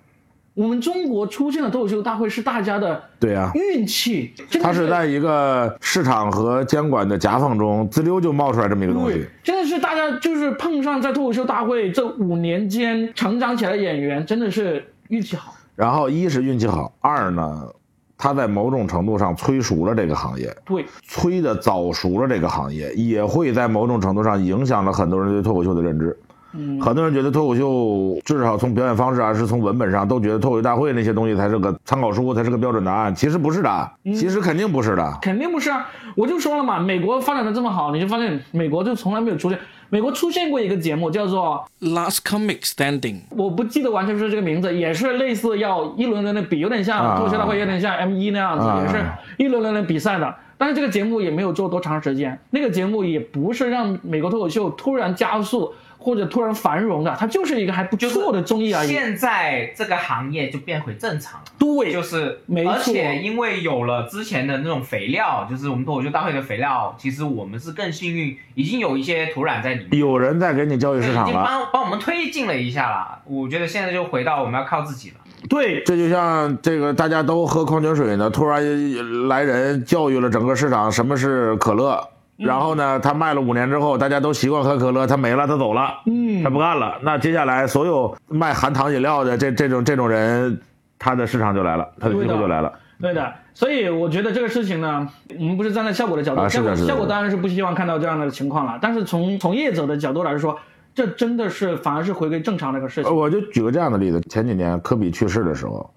我们中国出现的脱口秀大会是大家的对啊，运气，真的它是在一个市场和监管的夹缝中，滋溜就冒出来这么一个东对西。，真的是大家就是碰上在脱口秀大会这五年间成长起来的演员，真的是运气好。然后一是运气好，二呢，他在某种程度上催熟了这个行业，对，催的早熟了这个行业，也会在某种程度上影响了很多人对脱口秀的认知。嗯，很多人觉得脱口秀至少从表演方式还是从文本上，都觉得脱口秀大会那些东西才是个参考书，才是个标准答案。其实不是的，其实肯定不是的。肯定不是啊！我就说了嘛，美国发展的这么好，你就发现美国就从来没有出现。美国出现过一个节目叫做 Last Comic Standing，我不记得完全是这个名字，也是类似要一轮轮的比，有点像啊脱口秀大会，有点像 M 一那样子，啊也是一轮轮的比赛的。但是这个节目也没有做多长时间，那个节目也不是让美国脱口秀突然加速或者突然繁荣的，它就是一个还不错的综艺而已。现在这个行业就变回正常了。对，就是，没错而且因为有了之前的那种肥料，就是我们脱口秀大会的肥料，其实我们是更幸运，已经有一些土壤在里面，有人在给你教育市场了已经，帮帮我们推进了一下了。我觉得现在就回到我们要靠自己了。对，这就像这个大家都喝矿泉水呢，突然来人教育了整个市场什么是可乐，然后呢，他卖了五年之后，大家都习惯喝可乐，他没了，他走了，嗯他不干了。那接下来所有卖含糖饮料的这这种这种人，他的市场就来了，他的机会就来了。对的，所以我觉得这个事情呢，我们不是站在效果的角度，啊是的是的效果效果当然是不希望看到这样的情况了。但是从从业者的角度来说，这真的是反而是回归正常的一个事呃，情。我就举个这样的例子，前几年科比去世的时候，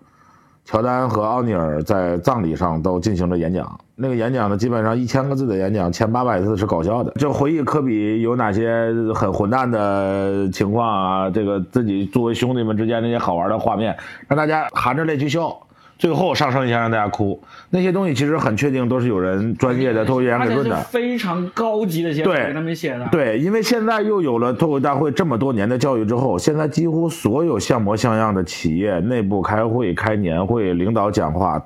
乔丹和奥尼尔在葬礼上都进行了演讲。那个演讲呢，基本上一千个字的演讲，前八百字是搞笑的，就回忆科比有哪些很混蛋的情况啊，这个自己作为兄弟们之间那些好玩的画面，让大家含着泪去笑。最后上升一下让大家哭，那些东西其实很确定都是有人专业的脱口秀演员给论的。非常高级的写手对给他们写的。对，因为现在又有了脱口秀大会这么多年的教育之后，现在几乎所有像模像样的企业内部开会、开年会、领导讲话，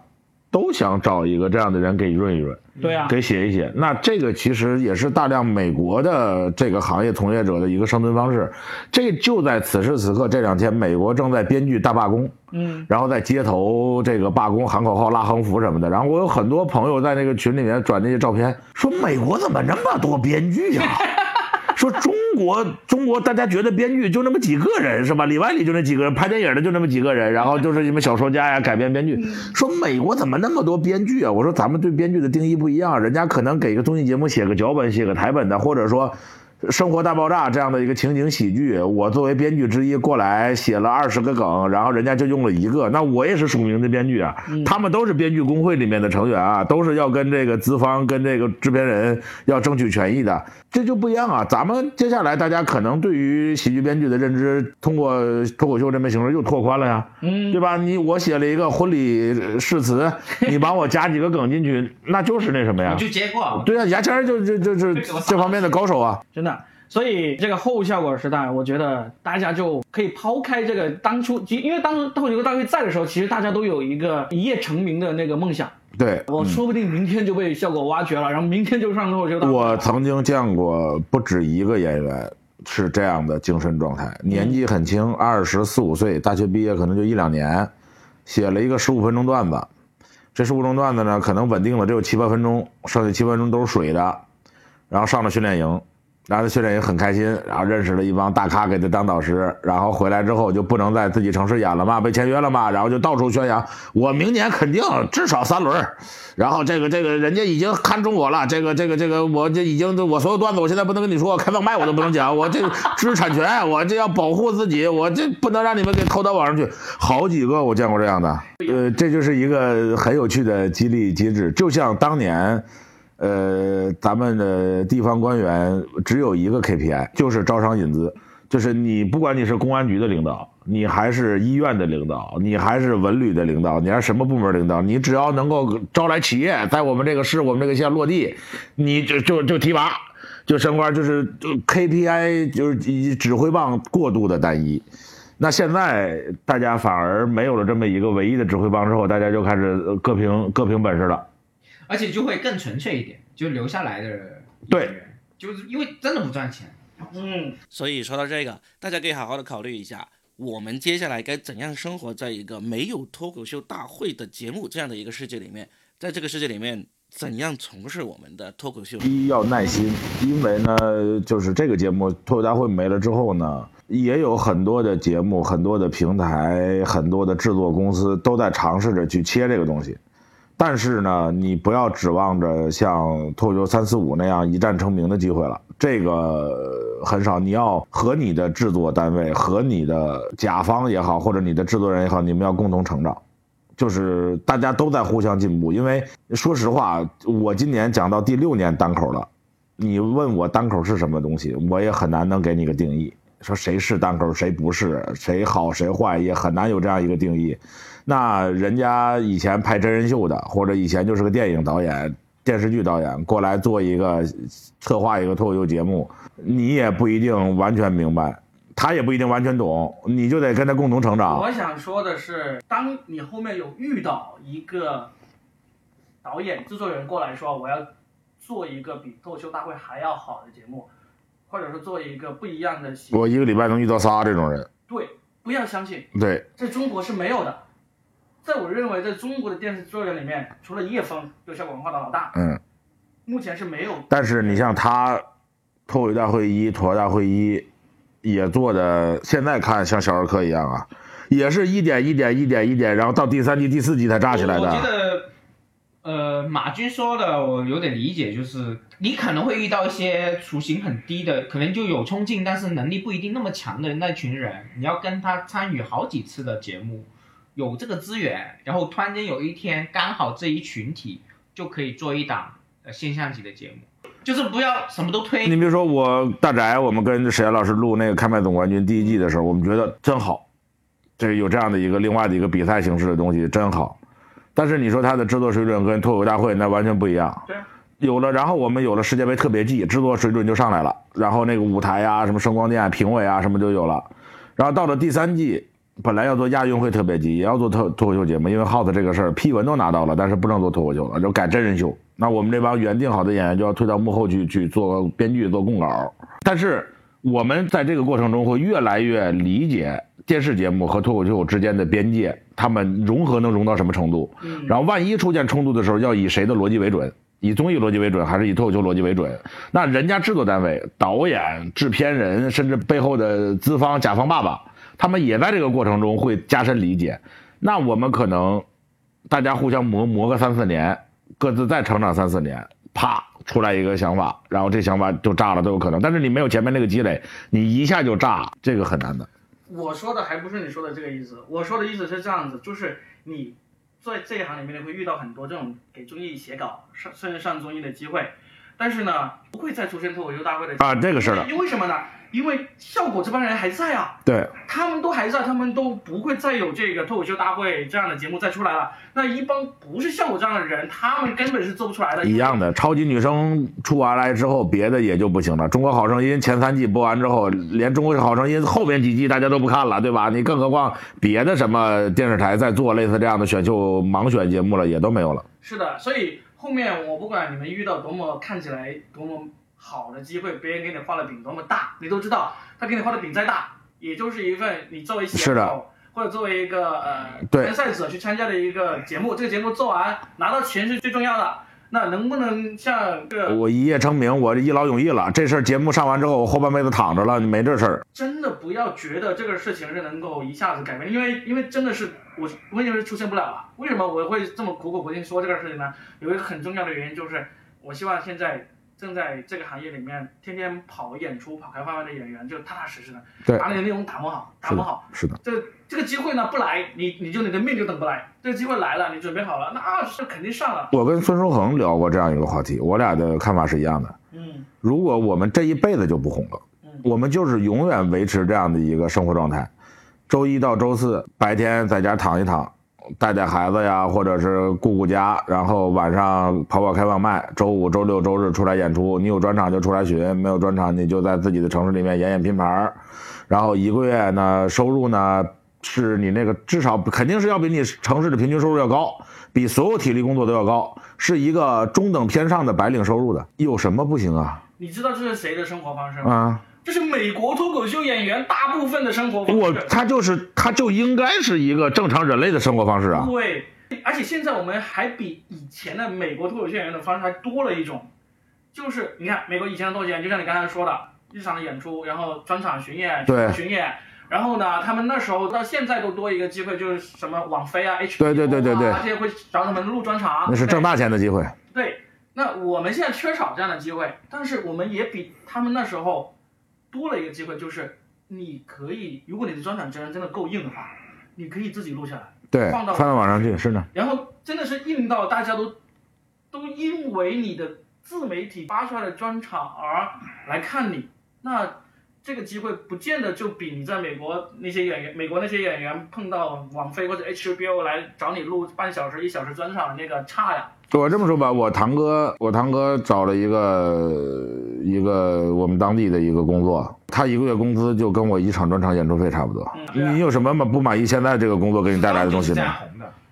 都想找一个这样的人给润一润，对啊，给写一写。那这个其实也是大量美国的这个行业从业者的一个生存方式。这就在此时此刻，这两天美国正在编剧大罢工。嗯，然后在街头这个罢工喊口号、拉横幅什么的。然后我有很多朋友在那个群里面转那些照片，说美国怎么那么多编剧呀、说中国中国大家觉得编剧就那么几个人是吧？里外里就那几个人，拍电影的就那么几个人，然后就是什么小说家呀、改编编剧。说美国怎么那么多编剧啊？我说咱们对编剧的定义不一样，人家可能给一个综艺节目写个脚本、写个台本的，或者说。《生活大爆炸》这样的一个情景喜剧，我作为编剧之一过来写了二十个梗，然后人家就用了一个，那我也是署名的编剧啊，他们都是编剧工会里面的成员啊，都是要跟这个资方、跟这个制片人要争取权益的，这就不一样啊。咱们接下来大家可能对于喜剧编剧的认知，通过脱口秀这门形式又拓宽了呀，嗯对吧？你我写了一个婚礼誓词，你帮我加几个梗进去，那就是那什么呀？对啊，牙签就就就就是这方面的高手啊。真的。所以这个后效果时代，我觉得大家就可以抛开这个当初，因为当初脱口秀大会在的时候，其实大家都有一个一夜成名的那个梦想。对，我说不定明天就被效果挖掘了，然后明天就上脱口秀大会。我曾经见过不止一个演员是这样的精神状态，年纪很轻，二十四五岁，大学毕业可能就一两年，写了一个十五分钟段子，这十五分钟段子呢，可能稳定了只有七八分钟，剩下七分钟都是水的，然后上了训练营。然后他训练也很开心，然后认识了一帮大咖给他当导师，然后回来之后就不能在自己城市演了嘛，被签约了嘛，然后就到处宣扬，我明年肯定至少三轮，然后这个这个人家已经看中我了，这个这个这个我这已经我所有段子我现在不能跟你说，开放麦我都不能讲，我这知识产权我这要保护自己，我这不能让你们给偷到网上去。好几个我见过这样的，呃，这就是一个很有趣的激励机制，就像当年。呃，咱们的地方官员只有一个 KPI，就是招商引资，就是你不管你是公安局的领导，你还是医院的领导，你还是文旅的领导，你还是什么部门领导，你只要能够招来企业在我们这个市、我们这个县落地，你就就就提拔。就升官就是就 KPI 就是指挥棒过度的单一。那现在大家反而没有了这么一个唯一的指挥棒之后，大家就开始各凭各凭本事了。而且就会更纯粹一点，就留下来的对演员，就是因为真的不赚钱。嗯，所以说到这个，大家可以好好的考虑一下，我们接下来该怎样生活在一个没有脱口秀大会的节目这样的一个世界里面，在这个世界里面，怎样从事我们的脱口秀？第一要耐心，因为呢，就是这个节目脱口大会没了之后呢，也有很多的节目、很多的平台、很多的制作公司都在尝试着去切这个东西。但是呢，你不要指望着像脱口秀三四五那样一战成名的机会了，这个很少。你要和你的制作单位、和你的甲方也好，或者你的制作人也好，你们要共同成长。就是大家都在互相进步。因为说实话，我今年讲到第六年单口了，你问我单口是什么东西，我也很难能给你个定义。说谁是单口，谁不是，谁好谁坏，也很难有这样一个定义。那人家以前拍真人秀的，或者以前就是个电影导演、电视剧导演，过来做一个策划一个脱口秀节目，你也不一定完全明白，他也不一定完全懂，你就得跟他共同成长。我想说的是，当你后面有遇到一个导演、制作人过来说，我要做一个比脱口秀大会还要好的节目，或者说做一个不一样的喜我一个礼拜能遇到仨这种人，对，不要相信，对，在中国是没有的。在我认为，在中国的电视制作人里面，除了叶枫，就效果文化的老大，嗯。目前是没有。但是你像他，脱口秀大会一、脱口大会一，也做的现在看像小儿科一样啊，也是一点一点一点一点，然后到第三季、第四季才炸起来的我记。得，呃，马军说的我有点理解，就是你可能会遇到一些雏形很低的，可能就有冲劲，但是能力不一定那么强的那群人，你要跟他参与好几次的节目，有这个资源，然后突然间有一天刚好这一群体就可以做一档呃现象级的节目，就是不要什么都推。你比如说我大宅，我们跟沈岩老师录那个开麦总冠军第一季的时候，我们觉得真好，这有这样的一个另外的一个比赛形式的东西真好。但是你说它的制作水准跟脱口大会那完全不一样。对。有了，然后我们有了世界杯特别季，制作水准就上来了，然后那个舞台啊、什么声光电、评委啊什么就有了。然后到了第三季，本来要做亚运会特别集，也要做脱脱口秀节目，因为 House 这个事儿批文都拿到了，但是不能做脱口秀了，就改真人秀。那我们这帮原定好的演员就要退到幕后去去做编剧、做供稿。但是我们在这个过程中会越来越理解电视节目和脱口秀之间的边界，他们融合能融到什么程度。然后万一出现冲突的时候，要以谁的逻辑为准？以综艺逻辑为准，还是以脱口秀逻辑为准？那人家制作单位、导演、制片人，甚至背后的资方、甲方爸爸，他们也在这个过程中会加深理解。那我们可能大家互相磨磨个三四年，各自再成长三四年，啪出来一个想法，然后这想法就炸了都有可能。但是你没有前面那个积累，你一下就炸，这个很难的。我说的还不是你说的这个意思，我说的意思是这样子，就是你在这一行里面你会遇到很多这种给综艺写稿、上甚至上综艺的机会，但是呢，不会再出现脱口秀大会的啊这个是的因为为什么呢？因为效果这帮人还在啊，对，他们都还在，他们都不会再有这个脱口秀大会这样的节目再出来了。那一帮不是效果这样的人，他们根本是做不出来的。一样的。超级女声出完来之后，别的也就不行了。中国好声音前三季播完之后，连中国好声音后面几季大家都不看了，对吧？你更何况别的什么电视台在做类似这样的选秀盲选节目了，也都没有了。是的，所以后面我不管你们遇到多么看起来多么好的机会，别人给你画的饼多么大，你都知道他给你画的饼再大，也就是一份你作为选是的手或者作为一个呃对参赛者去参加的一个节目，这个节目做完拿到钱是最重要的。那能不能像这个我一夜成名，我这一劳永逸了。这事儿节目上完之后，我后半辈子躺着了，没这事儿。真的不要觉得这个事情是能够一下子改变，因为因为真的是我为什么出现不了了？为什么我会这么苦口婆心说这个事情呢？有一个很重要的原因就是，我希望现在正在这个行业里面天天跑演出、跑开放麦的演员，就踏踏实实的对把你的内容打磨好，打磨好。，是的，这这个机会呢不来，你你就你的命就等不来。这个机会来了，你准备好了，那是肯定上了。我跟孙书恒聊过这样一个话题，我俩的看法是一样的。嗯如果我们这一辈子就不红了，嗯我们就是永远维持这样的一个生活状态，周一到周四白天在家躺一躺，带带孩子呀，或者是顾顾家，然后晚上跑跑开放麦，周五、周六、周日出来演出。你有专场就出来巡，没有专场你就在自己的城市里面演演拼盘儿。然后一个月呢，收入呢是你那个至少肯定是要比你城市的平均收入要高，比所有体力工作都要高，是一个中等偏上的白领收入的，有什么不行啊？你知道这是谁的生活方式吗？啊，这是美国脱口秀演员大部分的生活方式。我他就是他就应该是一个正常人类的生活方式啊。对，而且现在我们还比以前的美国脱口秀演员的方式还多了一种，就是你看美国以前的脱口秀演员，就像你刚才说的，日常的演出，然后专场巡演，对巡演。然后呢，他们那时候到现在都多一个机会，就是什么网飞啊、H 对对对对对这些会找他们录专场，那是挣大钱的机会。对，那我们现在缺少这样的机会，但是我们也比他们那时候多了一个机会，就是你可以，如果你的专场真真的够硬的话，你可以自己录下来，对，放到放到网上去是的。然后真的是硬到大家都都因为你的自媒体发出来的专场而来看你，那这个机会不见得就比你在美国那些演员，美国那些演员碰到网飞或者 HBO 来找你录半小时、一小时专场的那个差呀。我这么说吧，我堂哥，我堂哥找了一个一个我们当地的一个工作，他一个月工资就跟我一场专场演出费差不多。嗯啊你有什么不满意现在这个工作给你带来的东西吗？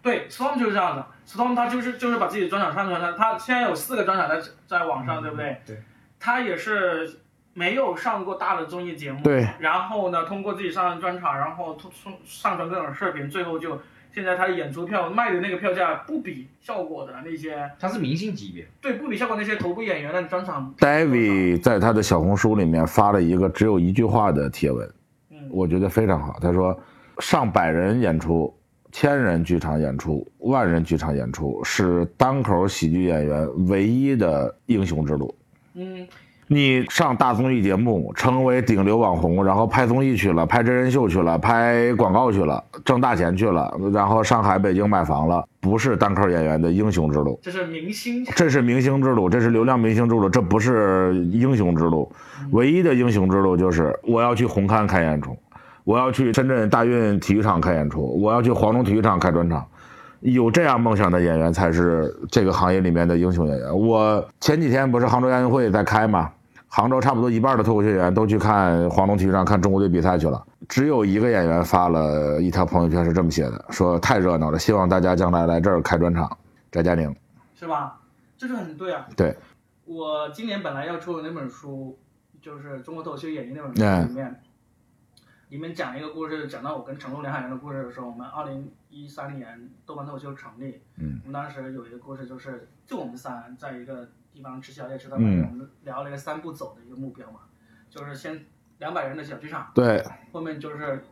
对，Storm 就是这样的，Storm 他就是就是把自己的专场上传上，他现在有四个专场在在网上，对不对？对。他也是没有上过大的综艺节目，对。然后呢，通过自己上传专场，然后通上上传各种视频，最后就现在他的演出票卖的那个票价不比效果的那些，他是明星级别，对，不比效果那些头部演员的专场。David 在他的小红书里面发了一个只有一句话的贴文，嗯我觉得非常好。他说，上百人演出、千人剧场演出、万人剧场演出是单口喜剧演员唯一的英雄之路。嗯，你上大综艺节目，成为顶流网红，然后拍综艺去了，拍真人秀去了，拍广告去了，挣大钱去了，然后上海、北京买房了，不是单口演员的英雄之路。这是明星，这是明星之路，这是流量明星之路，这不是英雄之路。唯一的英雄之路就是我要去红磡开演出，我要去深圳大运体育场开演出，我要去黄龙体育场开专场。有这样梦想的演员才是这个行业里面的英雄演员。我前几天不是杭州亚运会在开嘛？杭州差不多一半的脱口秀演员都去看黄龙体育场看中国队比赛去了，只有一个演员发了一条朋友圈是这么写的，说太热闹了，希望大家将来来这儿开专场。翟佳宁，是吧？这是很对啊。对，我今年本来要出的那本书，就是《中国脱口秀演员》那本书嗯里面，里面讲一个故事，讲到我跟成龙梁海源的故事的时候，我们二零一三年豆瓣脱口秀成立，嗯，我们当时有一个故事，就是就我们三在一个地方吃宵夜吃到半嗯。夜，我们聊了一个三步走的一个目标嘛，就是先两百人的小剧场，对，后面就是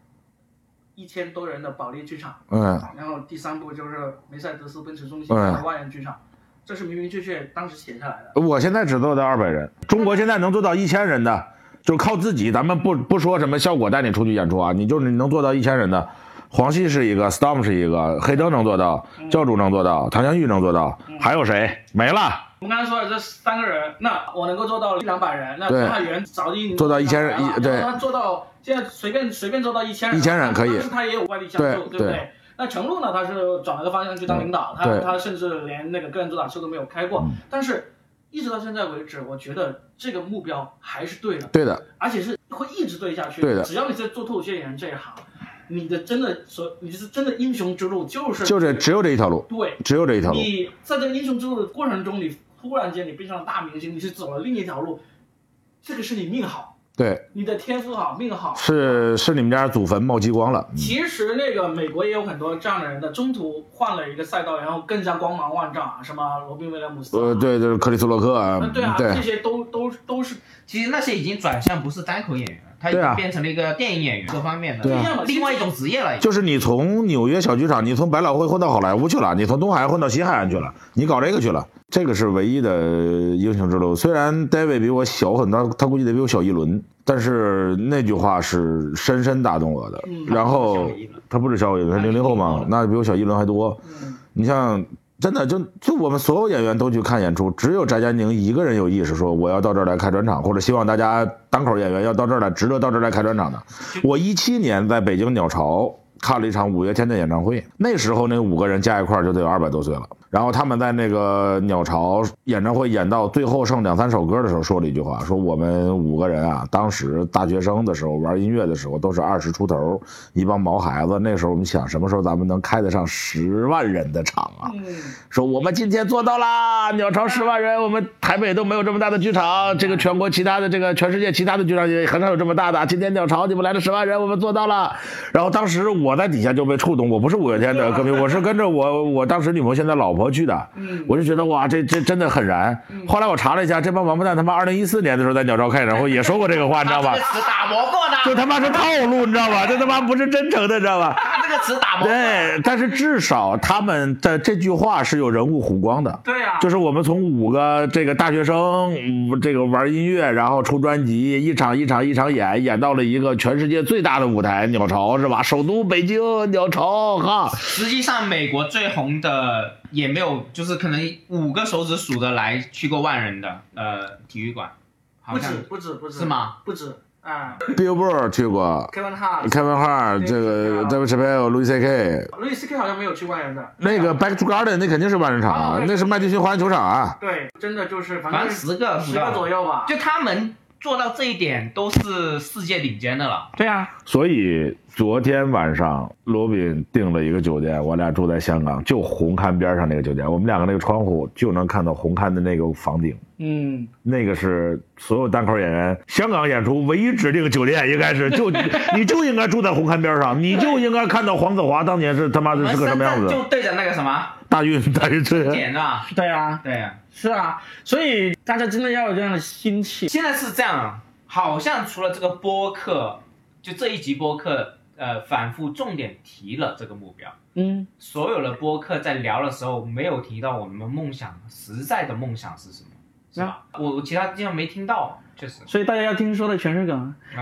一千多人的保利剧场，嗯。然后第三步就是梅赛德斯奔驰中心嗯。的万人剧场，这是明明确确当时写下来的。我现在只做到二百人，中国现在能做到一千人的，就是靠自己。咱们不不说什么效果带你出去演出啊，你就是你能做到一千人的，黄西是一个，Storm 是一个，黑灯能做到，教主能做到，唐香玉能做到，还有谁？没了。我们刚才说的这三个人，那我能够做到一两百人，那对梁海源早就做到1000人一对他做到现在随便随便做到一千人，1000人可以但是他也有外地相助，对对不对？那程璐呢？他是转了个方向去当领导，他对他甚至连那个个人主打秀都没有开过，但是一直到现在为止，我觉得这个目标还是对的，对的，而且是会一直对下去。对的只要你在做脱口秀演员这一行，你的真的所，你是真的英雄之路就是就这只有这一条路，对。只有这一条路。你在这个英雄之路的过程中，你突然间你变成了大明星，你是走了另一条路，这个是你命好，对，你的天赋好，命好。是是你们家祖坟冒激光了。嗯其实那个美国也有很多这样的人的，中途换了一个赛道，然后更加光芒万丈，什么罗宾威廉姆斯啊，呃，对，就是克里斯洛克啊那，对啊，对这些都都都是其实那些已经转向不是单口演员，他已经变成了一个电影演员各方面的对啊一样的。另外一种职业了。就是你从纽约小剧场，你从百老汇混到好莱坞去了，你从东海岸混到西海岸去了，你搞这个去了，这个是唯一的英雄之路。虽然 David 比我小很多，他估计得比我小一轮，但是那句话是深深打动我的。嗯然后他不是小我一轮，他零零后嘛，那比我小一轮还多。嗯你像真的就就我们所有演员都去看演出，只有翟佳宁一个人有意识说我要到这儿来开专场，或者希望大家单口演员要到这儿来，值得到这儿来开专场的。我一七年在北京鸟巢看了一场五月天的演唱会。那时候那五个人加一块就得有二百多岁了。然后他们在那个鸟巢演唱会演到最后剩两三首歌的时候，说了一句话，说我们五个人啊，当时大学生的时候玩音乐的时候都是二十出头，一帮毛孩子。那时候我们想，什么时候咱们能开得上十万人的场啊？说我们今天做到啦，鸟巢十万人，我们台北都没有这么大的剧场，这个全国其他的这个全世界其他的剧场也很少有这么大的。今天鸟巢你们来了十万人，我们做到了。然后当时我在底下就被触动，我不是五月天的歌迷，我是跟着我我当时女朋友现在老婆去的，我就觉得哇，这这真的很燃。后来我查了一下，这帮王八蛋他妈二零一四年的时候在鸟巢开演唱会也说过这个话，你知道吧 这个？词打磨过的，就他妈是套路，你知道吧？这他妈不是真诚的，你知道吧？他这个词打磨。对，但是至少他们的这句话是有人物弧光的。对啊，就是我们从五个这个大学生，嗯这个玩音乐，然后出专辑，一场一场一场演，演到了一个全世界最大的舞台——鸟巢，是吧？首都北京鸟巢，哈，实际上，美国最红的也没有，就是可能五个手指数得来去过万人的呃体育馆，好像不止不止不止是吗？不止啊 Billboard 去过，Kevin Hart、，Kevin Hart 这个 David Chappelle、Louis C.K. Louis C.K. 好像没有去万人的，那个 Back to Garden 那肯定是万人场那是麦迪逊花园球场啊。对，真的就是反正反正十个十个左右吧。就他们做到这一点，都是世界顶尖的了。对啊，所以昨天晚上，罗宾订了一个酒店，我俩住在香港，就红磡边上那个酒店，我们两个那个窗户就能看到红磡的那个房顶。嗯，那个是所有单口演员香港演出唯一指定酒店，应该是就 你就应该住在红磡边上，你就应该看到黄子华当年是他妈的是个什么样子就。对着那个什么大运大运这点啊，对啊，对啊。是啊，所以大家真的要有这样的心气。现在是这样，好像除了这个播客，就这一集播客，呃，反复重点提了这个目标。嗯，所有的播客在聊的时候，没有提到我们梦想实在的梦想是什么，是吧？我我其他地方没听到，确实。所以大家要听说的全是梗。啊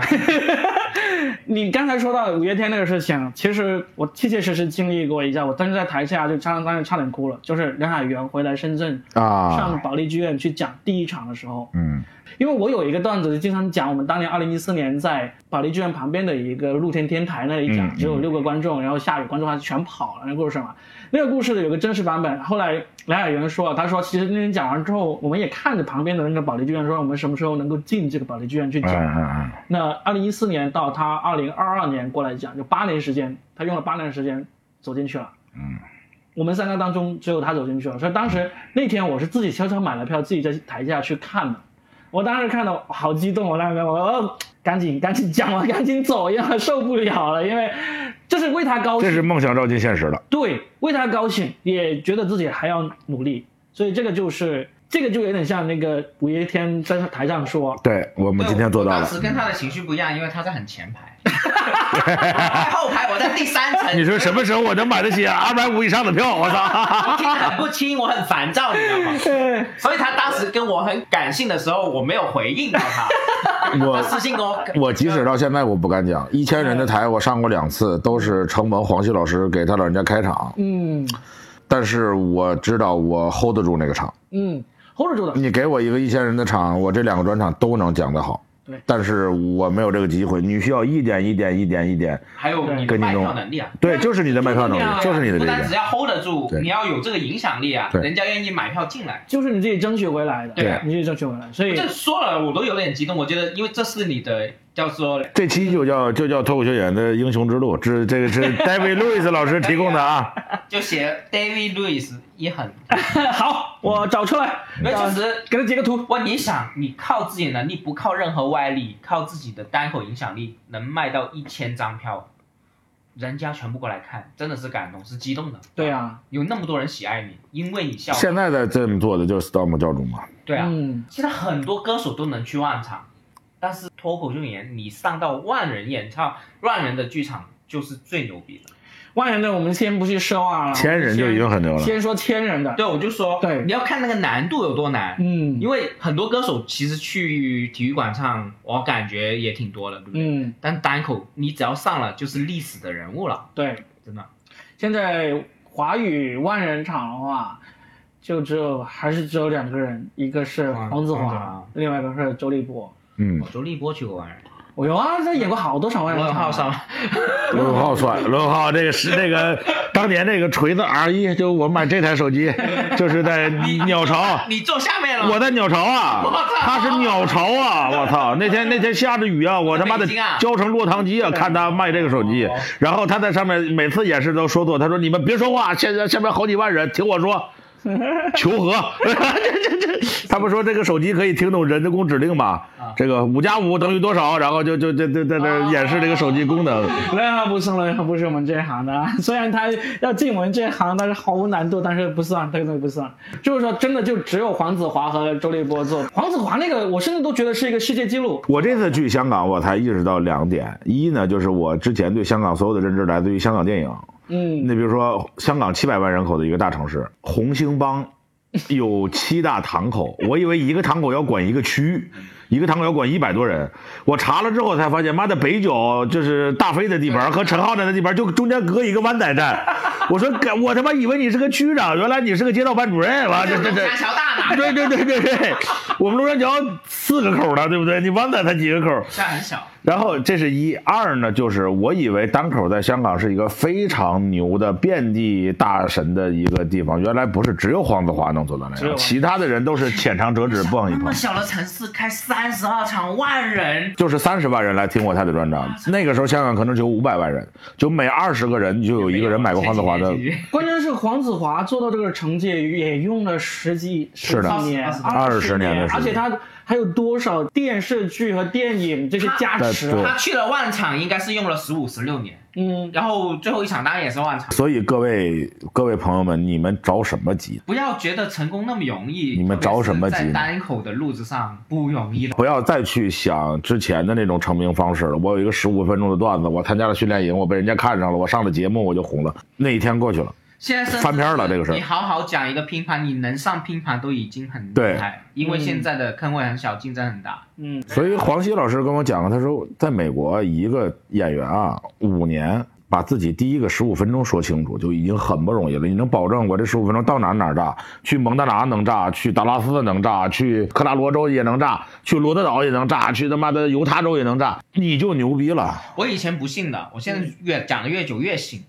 你刚才说到五月天那个事情，其实我切切实实经历过一下，我当时在台下就差当时差点哭了，就是梁海源回来深圳啊上，保利剧院去讲第一场的时候，嗯因为我有一个段子，经常讲我们当年二零一四年在保利剧院旁边的一个露天天台那里讲，嗯只有六个观众，然后下雨，观众还全跑了那故事嘛。那个故事的有个真实版本，后来梁海源说，他说其实那天讲完之后，我们也看着旁边的那个保利剧院，说我们什么时候能够进这个保利剧院去嗯讲。那二零一四年到他二零二二年过来讲，就八年时间，他用了八年时间走进去了。嗯，我们三个当中只有他走进去了，所以当时那天我是自己悄悄买了票，自己在台下去看的。我当时看到好激动，我那个我哦赶紧赶紧讲完，赶紧走，因为受不了了，因为这是为他高兴这，是梦想照进现实了。对，为他高兴，也觉得自己还要努力，所以这个就是这个就有点像那个五月天在台上说，对我们今天做到了当。时跟他的情绪不一样，因为他在很前排，后排，我在第三层。你说什么时候我能买得起二百五以上的票？我操！我听得很不清，我很烦躁，你知道吗？对，所以他当时跟我很感性的时候，我没有回应到他。我他私信跟我，我即使到现在我不敢讲，一千人的台我上过两次，都是承蒙黄旭老师给他老人家开场，嗯但是我知道我 hold 得住那个场。嗯，hold 得住的，你给我一个一千人的场，我这两个专场都能讲得好。对但是我没有这个机会，你需要一点一点一点一点，还有你的卖票能力啊。对，就是你的卖票能力，就是你的这一点。不单只要 hold 得住，你要有这个影响力啊，人家愿意买票进来。就是你自己争取回来的，对你自己争取回来，所以这说了我都有点激动，我觉得因为这是你的叫做这期就叫就叫脱口秀演员的英雄之路，这这个是 David Lewis 老师提供的啊。就写 David Lewis 也很，好，我找出来，那确实给他截个图，哇，你想，你靠自己的能力，不靠任何外力，靠自己的单口影响力，能卖到一千张票，人家全部过来看，真的是感动，是激动的。对啊，有那么多人喜爱你，因为你笑。现在在这么做的就是 Storm 教主嘛，对啊，嗯，现在很多歌手都能去万场，但是脱口秀演员，你上到万人演唱、万人的剧场，就是最牛逼的。万人的我们先不去奢望了，千人就已经很牛了。先说千人的，对，我就说，对你要看那个难度有多难。嗯因为很多歌手其实去体育馆唱，我感觉也挺多的，对不对？嗯，但单口你只要上了，就是历史的人物了，对，真的。现在华语万人场的话，就只有还是只有两个人，一个是黄子华，另外一个是周立波。嗯我，周立波去过万人，我有啊，他演过好多场外罗。永浩算吗？罗永浩帅，罗永浩这个是那个 当年那个锤子 R 一，就我买这台手机，就是在鸟巢。你坐下面了。我在鸟巢啊我操，他是鸟巢啊！我操，那天那天下着雨啊，我他妈的浇成落汤鸡啊！看他卖这个手机哦，然后他在上面每次演示都说错，他说你们别说话，现在下面好几万人听我说。求和，这这这，他们说这个手机可以听懂人工指令吧？这个五加五等于多少？然后就就就就在这演示这个手机功能。罗永浩不是，罗永浩不是我们这一行的啊。虽然他要进我们这一行，但是毫无难度，但是不算，这个东西不算。就是说，真的就只有黄子华和周立波做。黄子华那个，我甚至都觉得是一个世界纪录。我这次去香港，我才意识到两点：一呢，就是我之前对香港所有的认知来自于香港电影。嗯，你比如说，香港七百万人口的一个大城市，红星帮 有七大堂口，我以为一个堂口要管一个区，一个堂口要管一百多人。我查了之后才发现，妈的，北角就是大飞的地盘和陈浩南的地盘，就中间隔一个湾仔站。我说，我他妈以为你是个区长，原来你是个街道办主任，完这这这。大桥大哪？对对对对对，我们龙山桥四个口呢，对不对？你湾仔才几个口？下很小。然后这是一二呢，就是我以为单口在香港是一个非常牛的遍地大神的一个地方，原来不是，只有黄子华能做到那样，其他的人都是浅尝辄止，不往一碰那么。小的城市开三十二场，万人。就是三十万人来听过他的专场，那个时候香港可能只有五百万人，就每二十个人就有一个人买过黄子华的。关键是黄子华做到这个成绩也用了十几是的十几年，20 20年的时间而且他还有多少电视剧和电影这些加持？他去了万场，应该是用了十五十六年，嗯，然后最后一场当然也是万场。所以各位各位朋友们，你们着什么急？不要觉得成功那么容易，你们着什么急在单口的路子上不容易的。不要再去想之前的那种成名方式了。我有一个十五分钟的段子，我参加了训练营，我被人家看上了，我上了节目我就红了。那一天过去了，现在翻篇了这个事儿你好好讲一个拼盘，你能上拼盘都已经很厉害，因为现在的坑位很小，竞争很大。嗯，所以黄西老师跟我讲，他说在美国一个演员啊，五年把自己第一个十五分钟说清楚就已经很不容易了。你能保证我这十五分钟到哪哪儿炸？去蒙大拿能炸，去达拉斯能炸，去科拉罗州也能炸，去罗德岛也能炸，去他妈的犹他州也能炸，你就牛逼了。我以前不信的，我现在越讲的越久越信，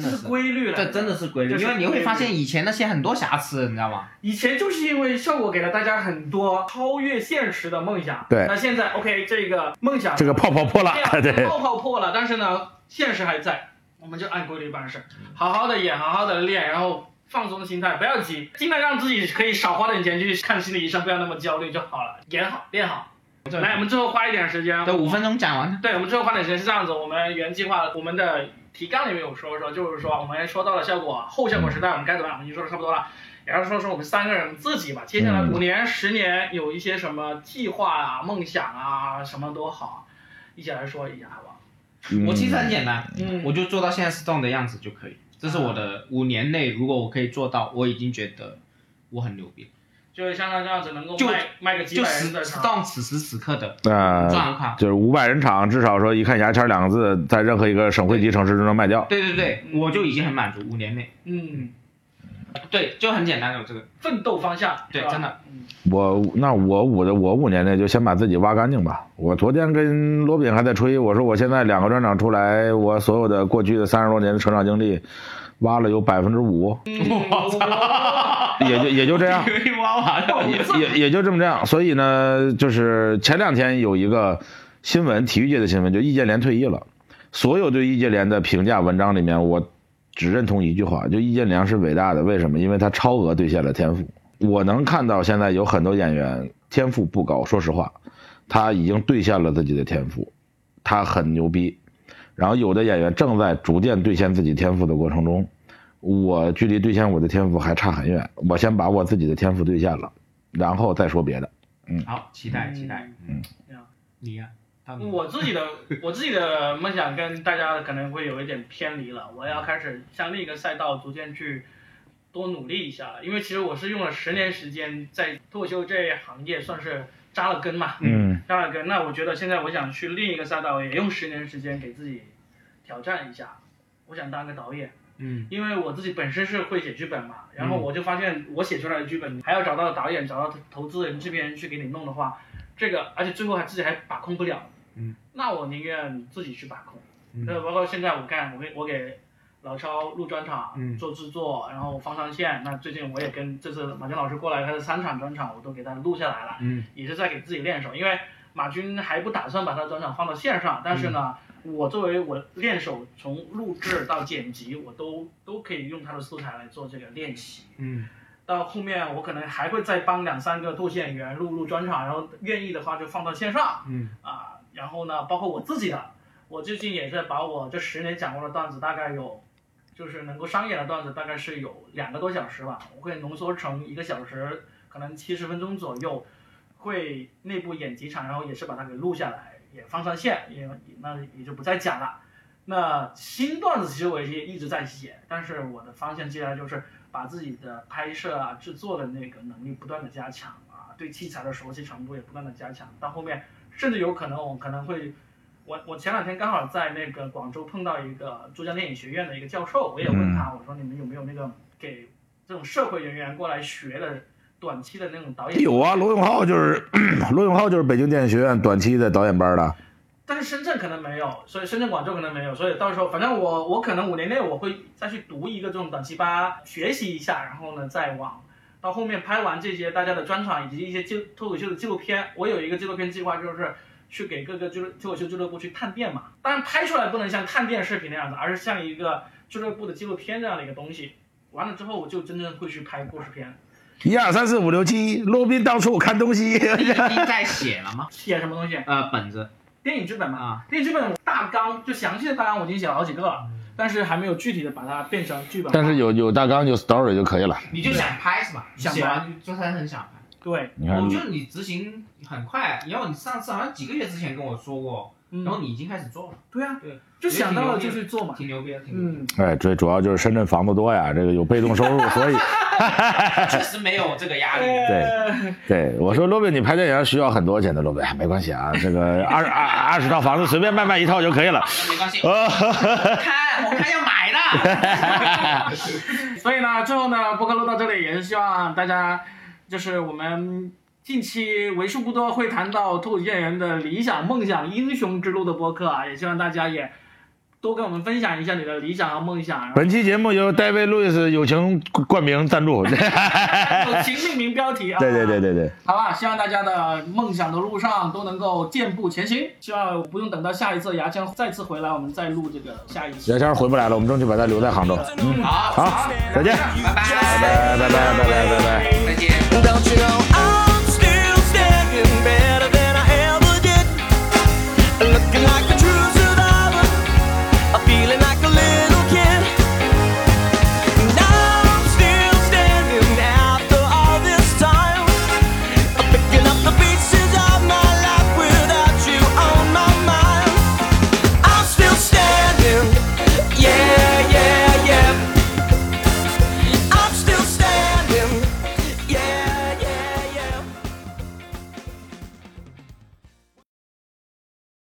真的这是规律了。这真的是规律，因为你会发现以前那些很多瑕疵，你知道吗？以前就是因为效果给了大家很多超越现实的梦想。对那现在 OK，这个梦想这个泡泡破了，对。泡泡破了，但是呢，现实还在，我们就按规律办事，好好的演，好好的练，然后放松心态，不要急，尽量让自己可以少花点钱去看心理医生，不要那么焦虑就好了，演好，练好。来，我们最后花一点时间，对，五分钟讲完。对，我们最后花点时间是这样子，我们原计划我们的提纲里面有说说，就是说我们说到了效果后效果时代，我们该怎么样，我们已经说的差不多了。然后说说我们三个人自己吧，接下来嗯五年、十年有一些什么计划啊、梦想啊，什么都好，一起来说一下，好不好？我其实很简单，嗯我就做到现在 Stone 的样子就可以。这是我的五年内，如果我可以做到，我已经觉得我很牛逼了。就是像他这样子能够卖卖个几就百人 S 的场，Stone 此时此刻的呃，状况。就是五百人场，至少说一看牙签两个字，在任何一个省会级城市都能卖掉。对对对，我就已经很满足，五年内。嗯，对，就很简单的这个。奋斗方向，对真的，嗯我那我五的我五年内就先把自己挖干净吧。我昨天跟罗炳还在吹，我说我现在两个专场出来，我所有的过去的三十多年的成长经历，挖了有百分之五，我操！也就也就这样。挖完了。也也也就这么这样，所以呢，就是前两天有一个新闻，体育界的新闻，就易建联退役了。所有对易建联的评价文章里面，我只认同一句话，就易建联是伟大的。为什么？因为他超额兑现了天赋。我能看到现在有很多演员天赋不高，说实话，他已经兑现了自己的天赋，他很牛逼。然后有的演员正在逐渐兑现自己天赋的过程中，我距离兑现我的天赋还差很远。我先把我自己的天赋兑现了，然后再说别的。嗯好，期待期待。嗯嗯，你呀？他我自己的我自己的梦想跟大家可能会有一点偏离了，我要开始向另一个赛道逐渐去多努力一下了，因为其实我是用了十年时间在脱口秀这一行业算是扎了根嘛，嗯。扎了根。那我觉得现在我想去另一个赛道，也用十年时间给自己挑战一下，我想当个导演。嗯。因为我自己本身是会写剧本嘛，然后我就发现我写出来的剧本，还要找到导演、找到投资人、制片人去给你弄的话，这个而且最后还自己还把控不了，嗯，那我宁愿自己去把控。嗯。那、包括现在我干，我给我给老超录专场，嗯做制作，然后放上线。那最近我也跟这次马军老师过来，他的三场专场我都给他录下来了，嗯也是在给自己练手。因为马军还不打算把他的专场放到线上，但是呢，我作为我练手，从录制到剪辑，我都都可以用他的素材来做这个练习。嗯到后面我可能还会再帮两三个脱线演员录录专场，然后愿意的话就放到线上嗯啊。然后呢，包括我自己的，我最近也是把我这十年讲过的段子，大概有就是能够商演的段子，大概是有两个多小时吧，我会浓缩成一个小时，可能七十分钟左右，会内部演几场，然后也是把它给录下来，也放上线，也那也就不再讲了。那新段子其实我也一直在写，但是我的方向接下来就是把自己的拍摄啊、制作的那个能力不断的加强啊，对器材的熟悉程度也不断的加强。到后面甚至有可能我可能会，我我前两天刚好在那个广州碰到一个珠江电影学院的一个教授，我也问他，我说你们有没有那个给这种社会人员过来学的短期的那种导演？有啊，罗永浩就是 罗永浩就是北京电影学院短期的导演班的。但是深圳可能没有，所以深圳、广州可能没有，所以到时候反正我我可能五年内我会再去读一个这种短期班，学习一下，然后呢再往到后面拍完这些大家的专场以及一些纪脱口秀的纪录片，我有一个纪录片计划，就是去给各个俱乐脱口秀俱乐部去探店嘛。当然拍出来不能像探店视频那样子，而是像一个俱乐部的纪录片这样的一个东西。完了之后，我就真正会去拍故事片，一二三四五六七，罗宾到处看东西。你在写了吗？写什么东西？呃，本子电影剧本嘛，啊，电影剧本大纲就详细的大纲我已经写了好几个了，但是还没有具体的把它变成剧本。但是有有大纲有 story 就可以了。你就想拍是吧？想拍就就他很想拍。对，你看我，觉得你执行很快，然后你上次好像几个月之前跟我说过，嗯然后你已经开始做了，对啊，对，就想到了就去做嘛。挺牛逼的，挺牛逼的。嗯，哎，最主要就是深圳房子多呀，这个有被动收入，所以 确实没有这个压力。对，对我说罗贝，你拍电影需要很多钱的，罗宾哎没关系啊，这个二二二十套房子随便卖卖一套就可以了。没关系，我看要买的。所以呢，最后呢，播客录到这里，也是希望大家，就是我们近期为数不多会谈到脱口秀演员的理想、梦想、英雄之路的播客啊，也希望大家也多跟我们分享一下你的理想和梦想。本期节目由 David Lewis 友情冠名赞助，友情命名标题啊！对对对对对，好吧，希望大家的梦想的路上都能够健步前行，希望不用等到下一次牙签再次回来，我们再录这个下一期。牙签回不来了，我们争取把他留在杭州。嗯，好，好，再见，拜拜，拜拜，拜拜，拜拜，拜拜，再见。